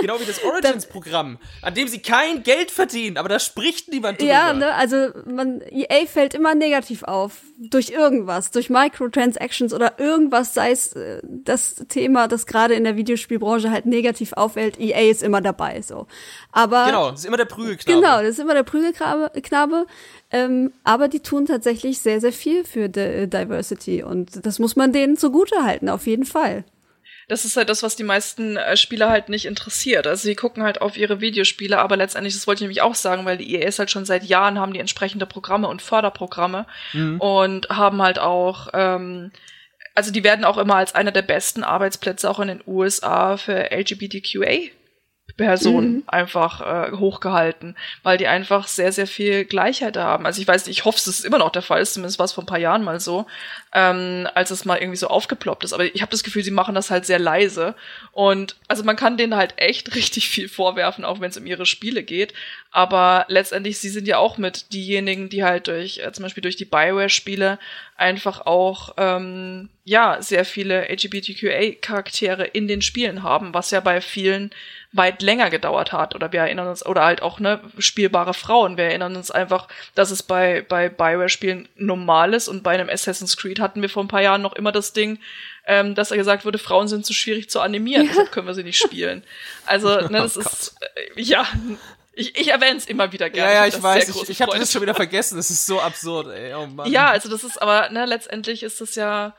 Genau wie das Origins-Programm, an dem sie kein Geld verdienen, aber da spricht niemand drüber. ja, ne? Also man EA fällt immer negativ auf durch irgendwas, durch Microtransactions oder irgendwas, sei es äh, das Thema, das gerade in der Videospielbranche halt negativ auffällt. EA ist immer dabei, so. Aber Genau, das ist immer der Prügelknabe. Genau, das ist immer der Prügelknabe. Knabe. Ähm, aber die tun tatsächlich sehr, sehr viel für Di- Diversity und das muss man denen zugute halten, auf jeden Fall. Das ist halt das, was die meisten äh, Spieler halt nicht interessiert. Also sie gucken halt auf ihre Videospiele, aber letztendlich, das wollte ich nämlich auch sagen, weil die EAs halt schon seit Jahren haben die entsprechende Programme und Förderprogramme und haben halt auch, ähm, also die werden auch immer als einer der besten Arbeitsplätze auch in den USA für LGBTQA Personen einfach äh, hochgehalten, weil die einfach sehr, sehr viel Gleichheit haben. Also ich weiß nicht, ich hoffe, es immer noch der Fall ist, zumindest war es vor ein paar Jahren mal so, ähm, als es mal irgendwie so aufgeploppt ist. Aber ich habe das Gefühl, sie machen das halt sehr leise. Und also man kann denen halt echt richtig viel vorwerfen, auch wenn es um ihre Spiele geht. Aber letztendlich, sie sind ja auch mit diejenigen, die halt durch, äh, zum Beispiel durch die Bioware-Spiele einfach auch ähm, ja sehr viele LGBTQA-Charaktere in den Spielen haben, was ja bei vielen weit länger gedauert hat. Oder wir erinnern uns, oder halt auch ne spielbare Frauen. Wir erinnern uns einfach, dass es bei bei Bioware-Spielen normal ist und bei einem Assassin's Creed hatten wir vor ein paar Jahren noch immer das Ding, ähm, dass er gesagt wurde, Frauen sind zu schwierig zu animieren, deshalb können wir sie nicht spielen. Also ne, das ist äh, ja Ich, ich erwähne es immer wieder gerne. Ja, ja, ich, ich weiß. Ich, ich habe das schon wieder vergessen. Das ist so absurd, ey. Oh Mann. Ja, also das ist aber, ne, letztendlich ist das ja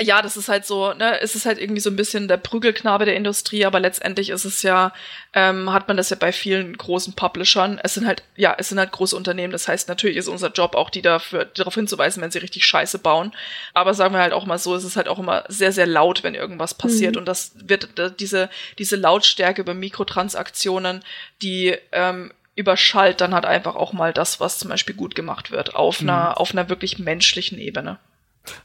ja, das ist halt so, ne, es ist halt irgendwie so ein bisschen der Prügelknabe der Industrie, aber letztendlich ist es ja, ähm, hat man das ja bei vielen großen Publishern. Es sind halt, ja, es sind halt große Unternehmen. Das heißt, natürlich ist unser Job auch, die dafür, darauf hinzuweisen, wenn sie richtig Scheiße bauen. Aber sagen wir halt auch mal so, es ist halt auch immer sehr, sehr laut, wenn irgendwas passiert. Mhm. Und das wird, diese, diese Lautstärke über Mikrotransaktionen, die, ähm, überschallt dann halt einfach auch mal das, was zum Beispiel gut gemacht wird, auf mhm. einer, auf einer wirklich menschlichen Ebene.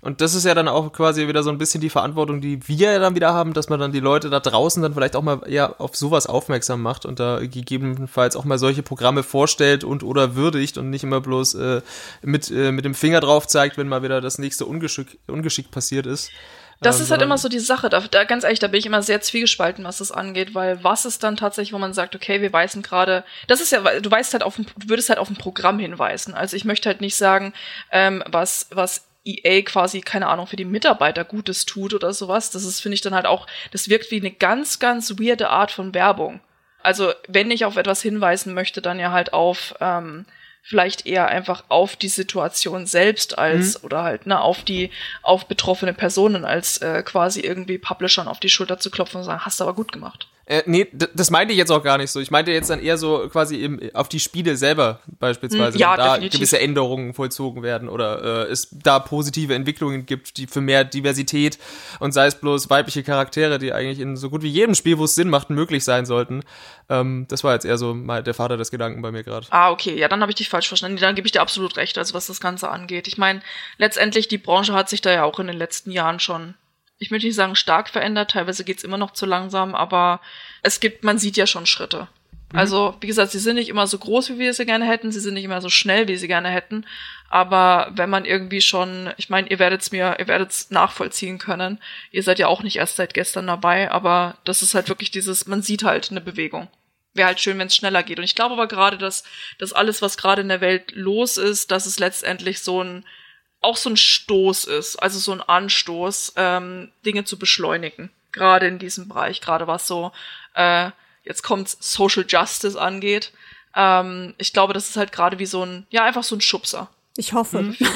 Und das ist ja dann auch quasi wieder so ein bisschen die Verantwortung, die wir ja dann wieder haben, dass man dann die Leute da draußen dann vielleicht auch mal eher auf sowas aufmerksam macht und da gegebenenfalls auch mal solche Programme vorstellt und oder würdigt und nicht immer bloß äh, mit, äh, mit dem Finger drauf zeigt, wenn mal wieder das nächste Ungeschick, Ungeschick passiert ist. Das ähm, ist halt immer so die Sache. Da, da, ganz ehrlich, da bin ich immer sehr zwiegespalten, was das angeht, weil was ist dann tatsächlich, wo man sagt, okay, wir weisen gerade, das ist ja, du weißt halt auf ein, du würdest halt auf ein Programm hinweisen. Also ich möchte halt nicht sagen, ähm, was, was EA quasi, keine Ahnung, für die Mitarbeiter Gutes tut oder sowas. Das ist, finde ich, dann halt auch, das wirkt wie eine ganz, ganz weirde Art von Werbung. Also, wenn ich auf etwas hinweisen möchte, dann ja halt auf, ähm, vielleicht eher einfach auf die Situation selbst als mhm. oder halt ne auf die auf betroffene Personen als äh, quasi irgendwie Publishern auf die Schulter zu klopfen und sagen, hast du aber gut gemacht. Äh, nee, das meinte ich jetzt auch gar nicht so. Ich meinte jetzt dann eher so quasi eben auf die Spiele selber beispielsweise, ja, da definitiv. gewisse Änderungen vollzogen werden oder äh, es da positive Entwicklungen gibt, die für mehr Diversität und sei es bloß weibliche Charaktere, die eigentlich in so gut wie jedem Spiel, wo es Sinn macht, möglich sein sollten. Ähm, das war jetzt eher so mal der Vater des Gedanken bei mir gerade. Ah, okay, ja, dann habe ich dich falsch verstanden. Dann gebe ich dir absolut recht, also was das Ganze angeht. Ich meine, letztendlich die Branche hat sich da ja auch in den letzten Jahren schon ich möchte nicht sagen stark verändert, teilweise geht's immer noch zu langsam, aber es gibt, man sieht ja schon Schritte. Mhm. Also, wie gesagt, sie sind nicht immer so groß, wie wir sie gerne hätten, sie sind nicht immer so schnell, wie sie gerne hätten. Aber wenn man irgendwie schon, ich meine, ihr werdet's mir, ihr werdet's nachvollziehen können. Ihr seid ja auch nicht erst seit gestern dabei, aber das ist halt wirklich dieses, man sieht halt eine Bewegung. Wäre halt schön, wenn es schneller geht. Und ich glaube aber gerade, dass, dass alles, was gerade in der Welt los ist, dass es letztendlich so ein, auch so ein Stoß ist, also so ein Anstoß, ähm, Dinge zu beschleunigen. Gerade in diesem Bereich, gerade was so, äh, jetzt kommt's, Social Justice angeht. Ähm, ich glaube, das ist halt gerade wie so ein, ja, einfach so ein Schubser. Ich hoffe. Mhm.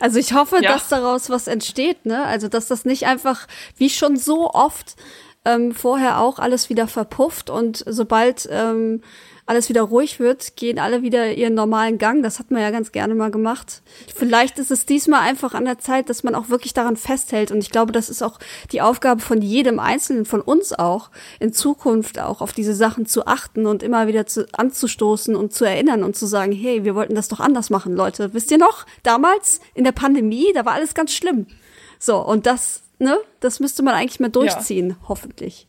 Also ich hoffe, ja. dass daraus was entsteht, ne? Also dass das nicht einfach, wie schon so oft ähm, vorher auch alles wieder verpufft und sobald ähm, alles wieder ruhig wird, gehen alle wieder ihren normalen Gang. Das hat man ja ganz gerne mal gemacht. Vielleicht ist es diesmal einfach an der Zeit, dass man auch wirklich daran festhält. Und ich glaube, das ist auch die Aufgabe von jedem Einzelnen, von uns auch, in Zukunft auch auf diese Sachen zu achten und immer wieder zu, anzustoßen und zu erinnern und zu sagen, hey, wir wollten das doch anders machen, Leute. Wisst ihr noch? Damals in der Pandemie, da war alles ganz schlimm. So, und das, ne, das müsste man eigentlich mal durchziehen, ja. hoffentlich.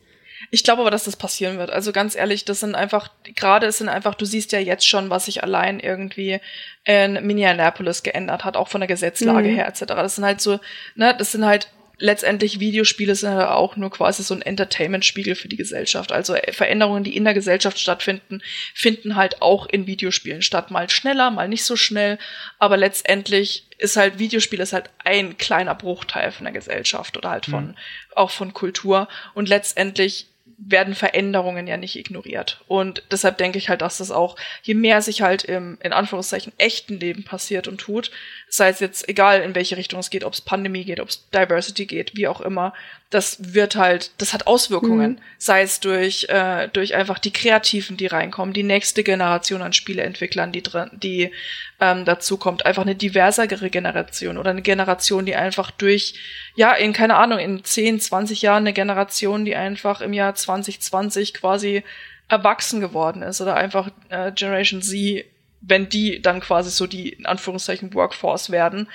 Ich glaube aber, dass das passieren wird. Also ganz ehrlich, das sind einfach, gerade es sind einfach, du siehst ja jetzt schon, was sich allein irgendwie in Minneapolis geändert hat, auch von der Gesetzlage mhm. her etc. Das sind halt so, ne, das sind halt letztendlich Videospiele sind ja auch nur quasi so ein Entertainment-Spiegel für die Gesellschaft. Also äh, Veränderungen, die in der Gesellschaft stattfinden, finden halt auch in Videospielen statt. Mal schneller, mal nicht so schnell. Aber letztendlich ist halt Videospiel ist halt ein kleiner Bruchteil von der Gesellschaft oder halt von, mhm. auch von Kultur. Und letztendlich werden Veränderungen ja nicht ignoriert. Und deshalb denke ich halt, dass das auch, je mehr sich halt im, in Anführungszeichen, echten Leben passiert und tut, sei es jetzt egal, in welche Richtung es geht, ob es Pandemie geht, ob es Diversity geht, wie auch immer, das wird halt, das hat Auswirkungen, mhm. sei es durch, äh, durch einfach die Kreativen, die reinkommen, die nächste Generation an Spieleentwicklern, die drin, die ähm, dazu kommt, einfach eine diversere Generation oder eine Generation, die einfach durch, ja, in, keine Ahnung, in 10, 20 Jahren eine Generation, die einfach im Jahr 2020 quasi erwachsen geworden ist oder einfach äh, Generation Z, wenn die dann quasi so die, in Anführungszeichen, Workforce werden,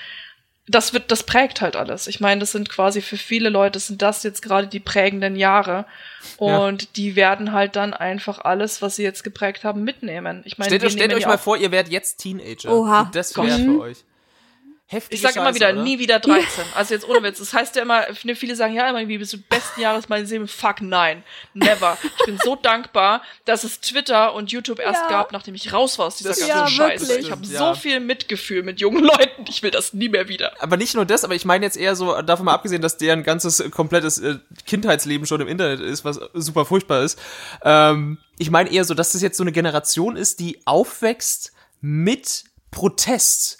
das wird, das prägt halt alles. Ich meine, das sind quasi für viele Leute sind das jetzt gerade die prägenden Jahre. Und ja. die werden halt dann einfach alles, was sie jetzt geprägt haben, mitnehmen. Ich meine, stellt, stellt euch mal vor, ihr werdet jetzt Teenager. Oha. Das wäre für euch. Heftige Ich sag immer wieder, oder? nie wieder 13. Also jetzt ohne Witz. Das heißt ja immer, viele sagen, ja, irgendwie bist du besten Jahres meines Lebens. Fuck, nein. Never. Ich bin so dankbar, dass es Twitter und YouTube erst Ja. gab, nachdem ich raus war aus dieser Das ganzen Ja, Scheiße. wirklich. Ich habe Ja. so viel Mitgefühl mit jungen Leuten. Ich will das nie mehr wieder. Aber nicht nur das, aber ich meine jetzt eher so, davon mal abgesehen, dass deren ganzes äh, komplettes äh, Kindheitsleben schon im Internet ist, was super furchtbar ist. Ähm, ich meine eher so, dass das jetzt so eine Generation ist, die aufwächst mit Protest.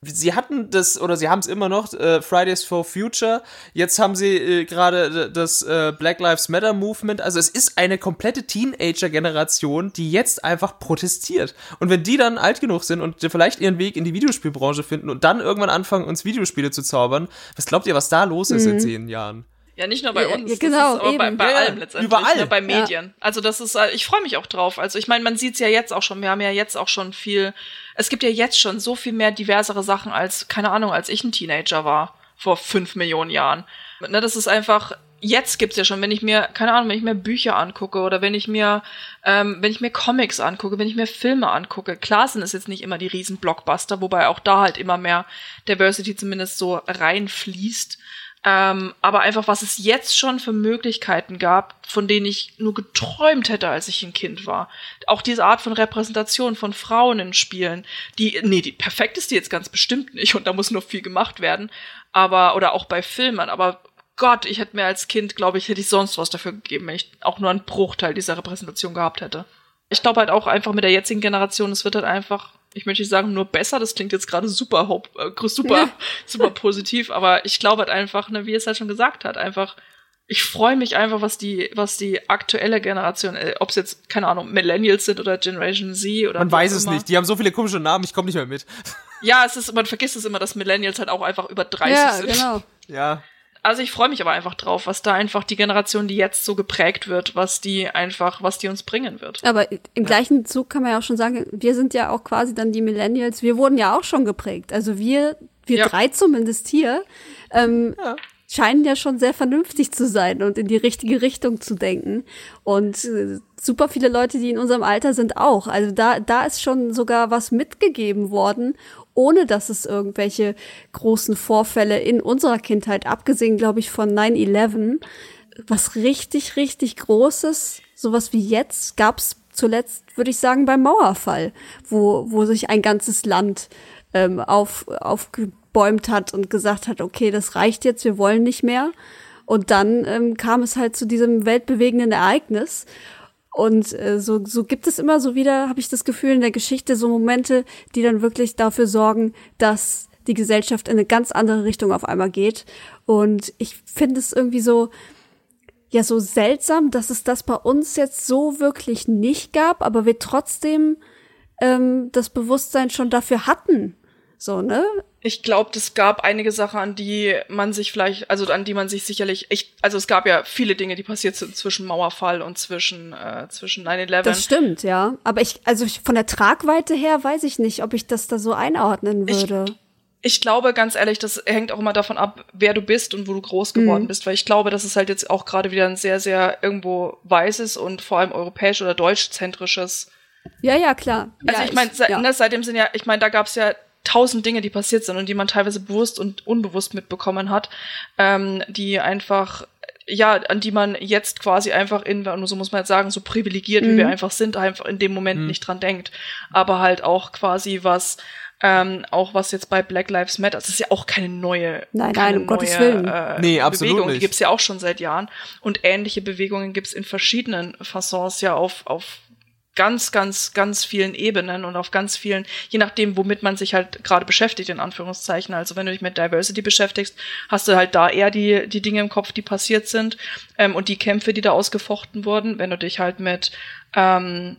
Sie hatten das, oder sie haben es immer noch, äh, Fridays for Future. Jetzt haben sie äh, gerade äh, das äh, Black Lives Matter Movement. Also es ist eine komplette Teenager-Generation, die jetzt einfach protestiert. Und wenn die dann alt genug sind und vielleicht ihren Weg in die Videospielbranche finden und dann irgendwann anfangen, uns Videospiele zu zaubern, was glaubt ihr, was da los ist in zehn Jahren? Ja, nicht nur bei Ja, uns, ja, genau, das ist aber bei, eben. bei Ja, ja, allem letztendlich, überall. Ne, bei Medien. Also das ist, äh, ich freue mich auch drauf. Also ich meine, man sieht's ja jetzt auch schon. Wir haben ja jetzt auch schon viel. Es gibt ja jetzt schon so viel mehr diversere Sachen als keine Ahnung, als ich ein Teenager war vor fünf Millionen Jahren. Ne, das ist einfach. Jetzt gibt's ja schon, wenn ich mir, keine Ahnung, wenn ich mir Bücher angucke oder wenn ich mir, ähm, wenn ich mir Comics angucke, wenn ich mir Filme angucke. Klar sind es jetzt nicht immer die riesen Blockbuster, wobei auch da halt immer mehr Diversity zumindest so reinfließt. Ähm, aber einfach, was es jetzt schon für Möglichkeiten gab, von denen ich nur geträumt hätte, als ich ein Kind war. Auch diese Art von Repräsentation von Frauen in Spielen, die, nee, die perfekt ist die jetzt ganz bestimmt nicht und da muss noch viel gemacht werden. Aber, oder auch bei Filmen, aber Gott, ich hätte mir als Kind, glaube ich, hätte ich sonst was dafür gegeben, wenn ich auch nur einen Bruchteil dieser Repräsentation gehabt hätte. Ich glaube halt auch einfach mit der jetzigen Generation, es wird halt einfach, ich möchte nicht sagen nur besser, das klingt jetzt gerade super, äh, super, super positiv, aber ich glaube halt einfach, ne, wie es halt schon gesagt hat, einfach, ich freue mich einfach, was die, was die aktuelle Generation, äh, ob es jetzt, keine Ahnung, Millennials sind oder Generation Z oder Man weiß es immer. nicht. Die haben so viele komische Namen, ich komme nicht mehr mit. Ja, es ist, man vergisst es immer, dass Millennials halt auch einfach über 30 Ja, sind. genau. Ja. Also ich freue mich aber einfach drauf, was da einfach die Generation, die jetzt so geprägt wird, was die einfach, was die uns bringen wird. Aber im gleichen Zug kann man ja auch schon sagen, wir sind ja auch quasi dann die Millennials, wir wurden ja auch schon geprägt. Also wir, wir Ja. drei zumindest hier, ähm, Ja. scheinen ja schon sehr vernünftig zu sein und in die richtige Richtung zu denken. Und äh, super viele Leute, die in unserem Alter sind, auch. Also da, da ist schon sogar was mitgegeben worden, ohne dass es irgendwelche großen Vorfälle in unserer Kindheit, abgesehen, glaube ich, von 9-11, was richtig, richtig Großes, sowas wie jetzt, gab's zuletzt, würde ich sagen, beim Mauerfall, wo, wo sich ein ganzes Land ähm, auf, aufgebäumt hat und gesagt hat, okay, das reicht jetzt, wir wollen nicht mehr. Und dann ähm, kam es halt zu diesem weltbewegenden Ereignis. Und äh, so, so gibt es immer so wieder, habe ich das Gefühl, in der Geschichte so Momente, die dann wirklich dafür sorgen, dass die Gesellschaft in eine ganz andere Richtung auf einmal geht. Und ich finde es irgendwie so, ja, so seltsam, dass es das bei uns jetzt so wirklich nicht gab, aber wir trotzdem ähm, das Bewusstsein schon dafür hatten. So, ne? Ich glaube, es gab einige Sachen, an die man sich vielleicht, also an die man sich sicherlich, ich, also es gab ja viele Dinge, die passiert sind zwischen Mauerfall und zwischen äh, zwischen 9/11. Das stimmt, ja. Aber ich, also ich, von der Tragweite her weiß ich nicht, ob ich das da so einordnen Ich- würde. Ich glaube, ganz ehrlich, das hängt auch immer davon ab, wer du bist und wo du groß geworden bist, weil ich glaube, das ist halt jetzt auch gerade wieder ein sehr, sehr irgendwo weißes und vor allem europäisch oder deutschzentrisches. ja, ja, klar. Also ja, ich meine, se ja. ne, seitdem sind ja, ich meine, da gab's ja tausend Dinge, die passiert sind und die man teilweise bewusst und unbewusst mitbekommen hat, ähm, die einfach ja, an die man jetzt quasi einfach in, und so muss man jetzt sagen, so privilegiert, wie Mhm. wir einfach sind, einfach in dem Moment nicht dran denkt. Aber halt auch quasi was, ähm, auch was jetzt bei Black Lives Matter, das ist ja auch keine neue, Nein, keine nein, um Gottes neue, Willen. Äh, Nee, absolut Bewegung. Die nicht. gibt's ja auch schon seit Jahren. Und ähnliche Bewegungen gibt's in verschiedenen Façons ja auf, auf ganz, ganz, ganz vielen Ebenen und auf ganz vielen, je nachdem, womit man sich halt gerade beschäftigt, in Anführungszeichen. Also wenn du dich mit Diversity beschäftigst, hast du halt da eher die, die Dinge im Kopf, die passiert sind ähm, und die Kämpfe, die da ausgefochten wurden. Wenn du dich halt mit, ähm,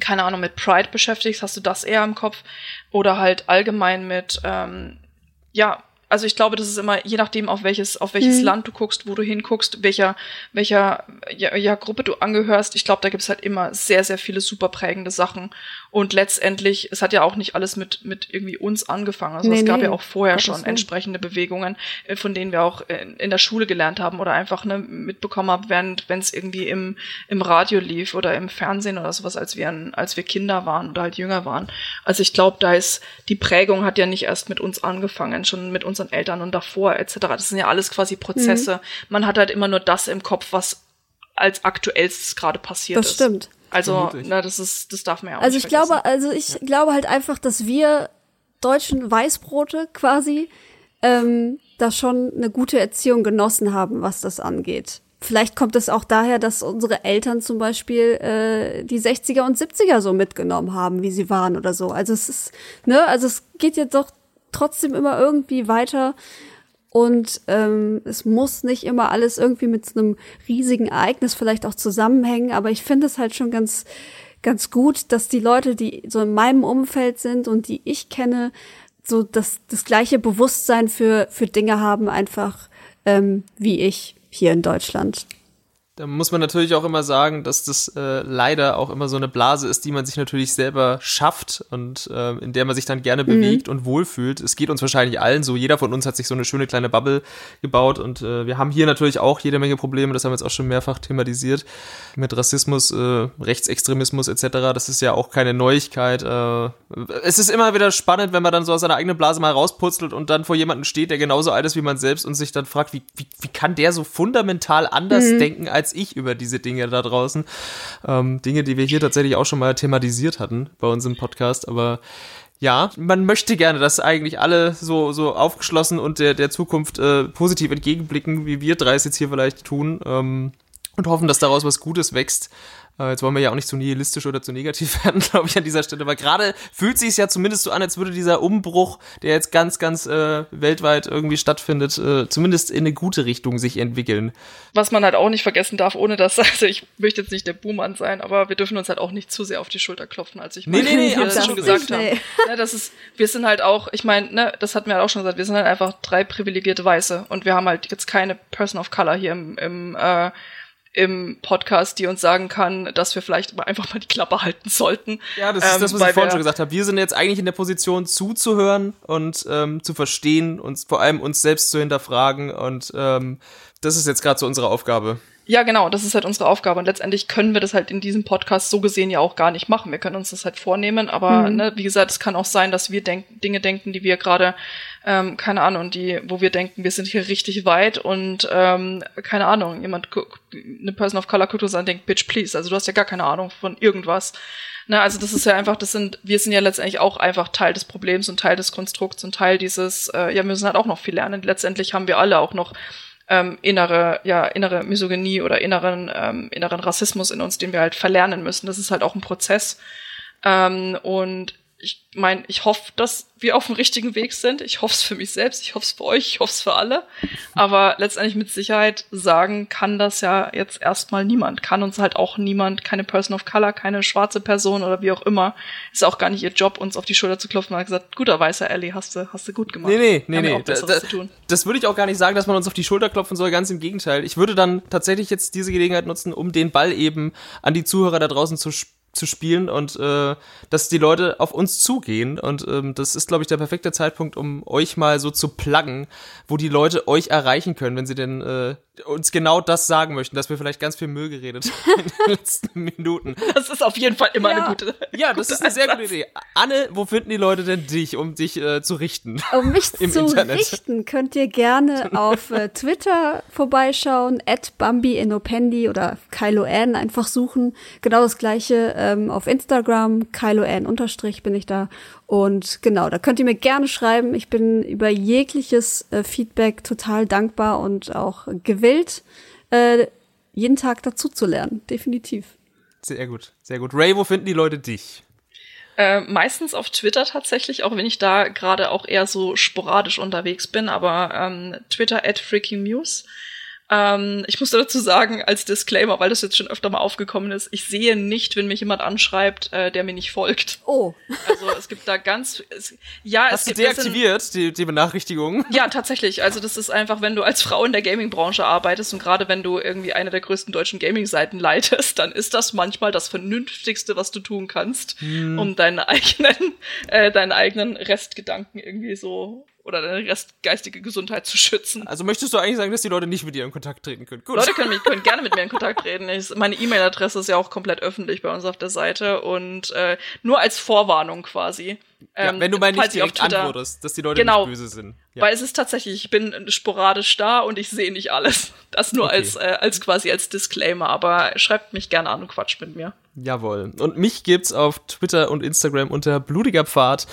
keine Ahnung, mit Pride beschäftigst, hast du das eher im Kopf. Oder halt allgemein mit, ähm, ja, also ich glaube, das ist immer, je nachdem, auf welches, auf welches mhm. Land du guckst, wo du hinguckst, welcher, welcher ja, ja, Gruppe du angehörst, ich glaube, da gibt's halt immer sehr, sehr viele super prägende Sachen. Und letztendlich, es hat ja auch nicht alles mit, mit irgendwie uns angefangen. Also nee, es gab nee. ja auch vorher schon entsprechende Bewegungen, äh, von denen wir auch in, in der Schule gelernt haben oder einfach ne, mitbekommen haben, während wenn es irgendwie im, im Radio lief oder im Fernsehen oder sowas, als wir, als wir Kinder waren oder halt jünger waren. Also ich glaube, da ist, die Prägung hat ja nicht erst mit uns angefangen, schon mit unseren Eltern und davor etc. Das sind ja alles quasi Prozesse. Mhm. Man hat halt immer nur das im Kopf, was als aktuellstes gerade passiert das ist. Das stimmt. Also, na, das ist, das darf man ja auch also nicht ich glaube, also ich ja. glaube halt einfach, dass wir deutschen Weißbrote quasi ähm, da schon eine gute Erziehung genossen haben, was das angeht. Vielleicht kommt es auch daher, dass unsere Eltern zum Beispiel äh, die 60er und 70er so mitgenommen haben, wie sie waren oder so. Also es ist, ne, also es geht jetzt doch trotzdem immer irgendwie weiter. Und ähm, es muss nicht immer alles irgendwie mit so einem riesigen Ereignis vielleicht auch zusammenhängen, aber ich finde es halt schon ganz, ganz gut, dass die Leute, die so in meinem Umfeld sind und die ich kenne, so das, das gleiche Bewusstsein für, für Dinge haben, einfach ähm, wie ich hier in Deutschland. Da muss man natürlich auch immer sagen, dass das äh, leider auch immer so eine Blase ist, die man sich natürlich selber schafft und äh, in der man sich dann gerne mhm. bewegt und wohlfühlt. Es geht uns wahrscheinlich allen so. Jeder von uns hat sich so eine schöne kleine Bubble gebaut und äh, wir haben hier natürlich auch jede Menge Probleme. Das haben wir jetzt auch schon mehrfach thematisiert mit Rassismus, äh, Rechtsextremismus etc. Das ist ja auch keine Neuigkeit. Äh, es ist immer wieder spannend, wenn man dann so aus seiner eigenen Blase mal rausputzelt und dann vor jemandem steht, der genauso alt ist wie man selbst und sich dann fragt, wie, wie, wie kann der so fundamental anders mhm. denken als als ich über diese Dinge da draußen. Ähm, Dinge, die wir hier tatsächlich auch schon mal thematisiert hatten bei uns im Podcast, aber ja, man möchte gerne, dass eigentlich alle so, so aufgeschlossen und der, der Zukunft äh, positiv entgegenblicken, wie wir drei es jetzt hier vielleicht tun. Ähm, und hoffen, dass daraus was Gutes wächst. Äh, jetzt wollen wir ja auch nicht zu nihilistisch oder zu negativ werden, glaube ich, an dieser Stelle. Aber gerade fühlt sich ja zumindest so an, als würde dieser Umbruch, der jetzt ganz, ganz äh, weltweit irgendwie stattfindet, äh, zumindest in eine gute Richtung sich entwickeln. Was man halt auch nicht vergessen darf, ohne dass, also ich möchte jetzt nicht der Buhmann sein, aber wir dürfen uns halt auch nicht zu sehr auf die Schulter klopfen, als ich nee, nee, nee, das schon gesagt habe. Nee. Ja, das ist, wir sind halt auch, ich meine, ne, das hatten wir halt auch schon gesagt, wir sind halt einfach drei privilegierte Weiße und wir haben halt jetzt keine Person of Color hier im, im äh, im Podcast, die uns sagen kann, dass wir vielleicht einfach mal die Klappe halten sollten. Ja, das ist ähm, das, was ich vorhin schon gesagt habe. Wir sind jetzt eigentlich in der Position zuzuhören und ähm, zu verstehen und vor allem uns selbst zu hinterfragen und ähm, das ist jetzt gerade so unsere Aufgabe. Ja, genau, das ist halt unsere Aufgabe. Und letztendlich können wir das halt in diesem Podcast so gesehen ja auch gar nicht machen. Wir können uns das halt vornehmen, aber mhm. ne, wie gesagt, es kann auch sein, dass wir denk Dinge denken, die wir gerade, ähm, keine Ahnung, die, wo wir denken, wir sind hier richtig weit und ähm, keine Ahnung, jemand guckt, eine Person of Color guckt uns an und denkt, bitch, please. Also du hast ja gar keine Ahnung von irgendwas. Ne, also das ist ja einfach, das sind, wir sind ja letztendlich auch einfach Teil des Problems und Teil des Konstrukts und Teil dieses, äh, ja, wir müssen halt auch noch viel lernen. Letztendlich haben wir alle auch noch ähm, innere, ja, innere Misogynie oder inneren, ähm, inneren Rassismus in uns, den wir halt verlernen müssen. Das ist halt auch ein Prozess. Ähm, und ich meine, ich hoffe, dass wir auf dem richtigen Weg sind. Ich hoffe es für mich selbst, ich hoffe es für euch, ich hoffe es für alle. Aber letztendlich mit Sicherheit sagen kann das ja jetzt erstmal niemand. Kann uns halt auch niemand, keine Person of Color, keine schwarze Person oder wie auch immer. Ist auch gar nicht ihr Job, uns auf die Schulter zu klopfen und gesagt, guter weißer Ellie, hast du, hast du gut gemacht. Nee, nee, nee, nee. Da, da, das würde ich auch gar nicht sagen, dass man uns auf die Schulter klopfen soll, ganz im Gegenteil. Ich würde dann tatsächlich jetzt diese Gelegenheit nutzen, um den Ball eben an die Zuhörer da draußen zu spielen zu spielen und äh, dass die Leute auf uns zugehen. Und ähm, das ist, glaube ich, der perfekte Zeitpunkt, um euch mal so zu pluggen, wo die Leute euch erreichen können, wenn sie denn äh, uns genau das sagen möchten, dass wir vielleicht ganz viel Müll geredet haben in den letzten Minuten. Das ist auf jeden Fall immer ja. eine gute Ja, das ist eine sehr gute Idee. Anne, wo finden die Leute denn dich, um dich äh, zu richten? Um mich zu Internet? richten, könnt ihr gerne auf äh, Twitter vorbeischauen, at Bambi Inopendi oder Kylo N einfach suchen. Genau das gleiche ähm, auf Instagram, Kylo N unterstrich bin ich da. Und genau, da könnt ihr mir gerne schreiben. Ich bin über jegliches äh, Feedback total dankbar und auch gewillt, äh, jeden Tag dazu zu lernen. Definitiv. Sehr gut, sehr gut. Ray, wo finden die Leute dich? Äh, meistens auf Twitter tatsächlich, auch wenn ich da gerade auch eher so sporadisch unterwegs bin, aber ähm, Twitter at freakingmuse. Ähm, ich musste dazu sagen, als Disclaimer, weil das jetzt schon öfter mal aufgekommen ist, ich sehe nicht, wenn mich jemand anschreibt, äh, der mir nicht folgt. Oh. Also es gibt da ganz, es, ja, Hast es du deaktiviert, sind, die, die Benachrichtigungen? Ja, tatsächlich. Also das ist einfach, wenn du als Frau in der Gaming-Branche arbeitest und gerade wenn du irgendwie eine der größten deutschen Gaming-Seiten leitest, dann ist das manchmal das Vernünftigste, was du tun kannst, hm. um deinen eigenen, äh, deinen eigenen Restgedanken irgendwie so oder deine restgeistige Gesundheit zu schützen. Also möchtest du eigentlich sagen, dass die Leute nicht mit dir in Kontakt treten können? Gut. Leute können, mich, können gerne mit mir in Kontakt treten. Ich, meine E-Mail-Adresse ist ja auch komplett öffentlich bei uns auf der Seite und äh, nur als Vorwarnung quasi. Ja, ähm, wenn du mal nicht direkt Twitter, antwortest, dass die Leute genau, nicht böse sind. Ja. Weil es ist tatsächlich, ich bin sporadisch da und ich sehe nicht alles. Das nur okay. als, äh, als quasi als Disclaimer, aber schreibt mich gerne an und quatscht mit mir. Jawohl. Und mich gibt's auf Twitter und Instagram unter blutiger Pfad.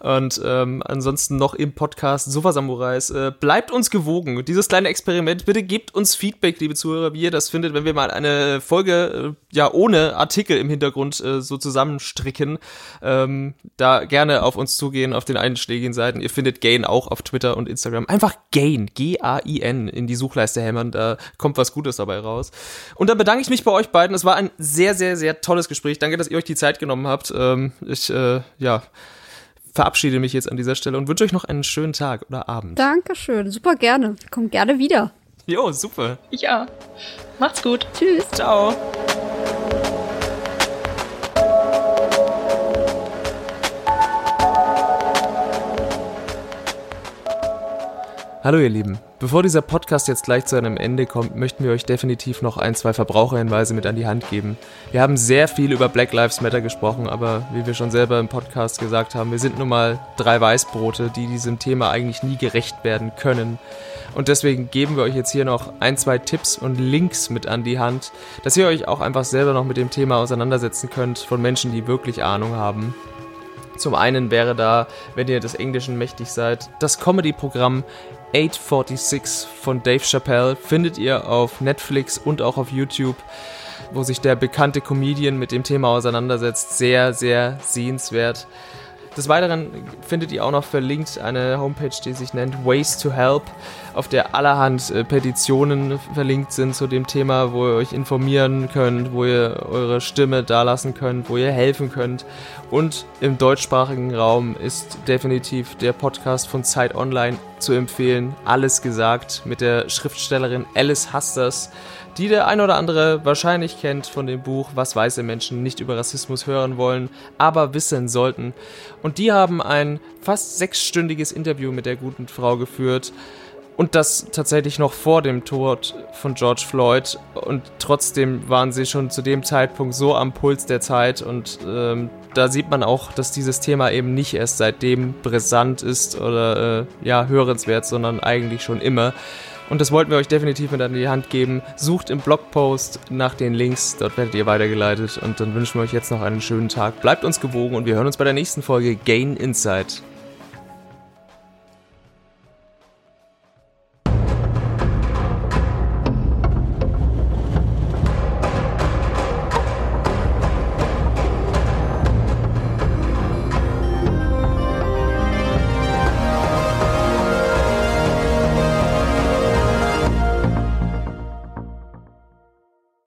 Und ähm, ansonsten noch im Podcast Sofa Samurais. Äh, bleibt uns gewogen. Dieses kleine Experiment. Bitte gebt uns Feedback, liebe Zuhörer, wie ihr das findet, wenn wir mal eine Folge äh, ja ohne Artikel im Hintergrund äh, so zusammenstricken. Ähm, da gerne auf uns zugehen, auf den einschlägigen Seiten. Ihr findet Gain auch auf Twitter und Instagram. Einfach Gain, G-A-I-N, in die Suchleiste hämmern. Da kommt was Gutes dabei raus. Und dann bedanke ich mich bei euch beiden. Es war ein sehr, sehr, sehr tolles Gespräch. Danke, dass ihr euch die Zeit genommen habt. Ähm, ich, äh, ja, verabschiede mich jetzt an dieser Stelle und wünsche euch noch einen schönen Tag oder Abend. Dankeschön, super gerne. Kommt gerne wieder. Jo, super. Ja. Macht's gut. Tschüss. Ciao. Hallo ihr Lieben. Bevor dieser Podcast jetzt gleich zu einem Ende kommt, möchten wir euch definitiv noch ein, zwei Verbraucherhinweise mit an die Hand geben. Wir haben sehr viel über Black Lives Matter gesprochen, aber wie wir schon selber im Podcast gesagt haben, wir sind nun mal drei Weißbrote, die diesem Thema eigentlich nie gerecht werden können. Und deswegen geben wir euch jetzt hier noch ein, zwei Tipps und Links mit an die Hand, dass ihr euch auch einfach selber noch mit dem Thema auseinandersetzen könnt von Menschen, die wirklich Ahnung haben. Zum einen wäre da, wenn ihr des Englischen mächtig seid, das Comedy-Programm 846 von Dave Chappelle findet ihr auf Netflix und auch auf YouTube, wo sich der bekannte Comedian mit dem Thema auseinandersetzt. Sehr, sehr sehenswert. Des Weiteren findet ihr auch noch verlinkt eine Homepage, die sich nennt Ways to Help, auf der allerhand äh, Petitionen verlinkt sind zu dem Thema, wo ihr euch informieren könnt, wo ihr eure Stimme dalassen könnt, wo ihr helfen könnt. Und im deutschsprachigen Raum ist definitiv der Podcast von Zeit Online zu empfehlen. Alles gesagt mit der Schriftstellerin Alice Hasters die der ein oder andere wahrscheinlich kennt von dem Buch Was weiße Menschen nicht über Rassismus hören wollen, aber wissen sollten. Und die haben ein fast sechsstündiges Interview mit der guten Frau geführt. Und das tatsächlich noch vor dem Tod von George Floyd. Und trotzdem waren sie schon zu dem Zeitpunkt so am Puls der Zeit. Und ähm, da sieht man auch, dass dieses Thema eben nicht erst seitdem brisant ist oder äh, ja, hörenswert, sondern eigentlich schon immer. Und das wollten wir euch definitiv mit an die Hand geben. Sucht im Blogpost nach den Links, dort werdet ihr weitergeleitet. Und dann wünschen wir euch jetzt noch einen schönen Tag. Bleibt uns gewogen und wir hören uns bei der nächsten Folge Gain Insight.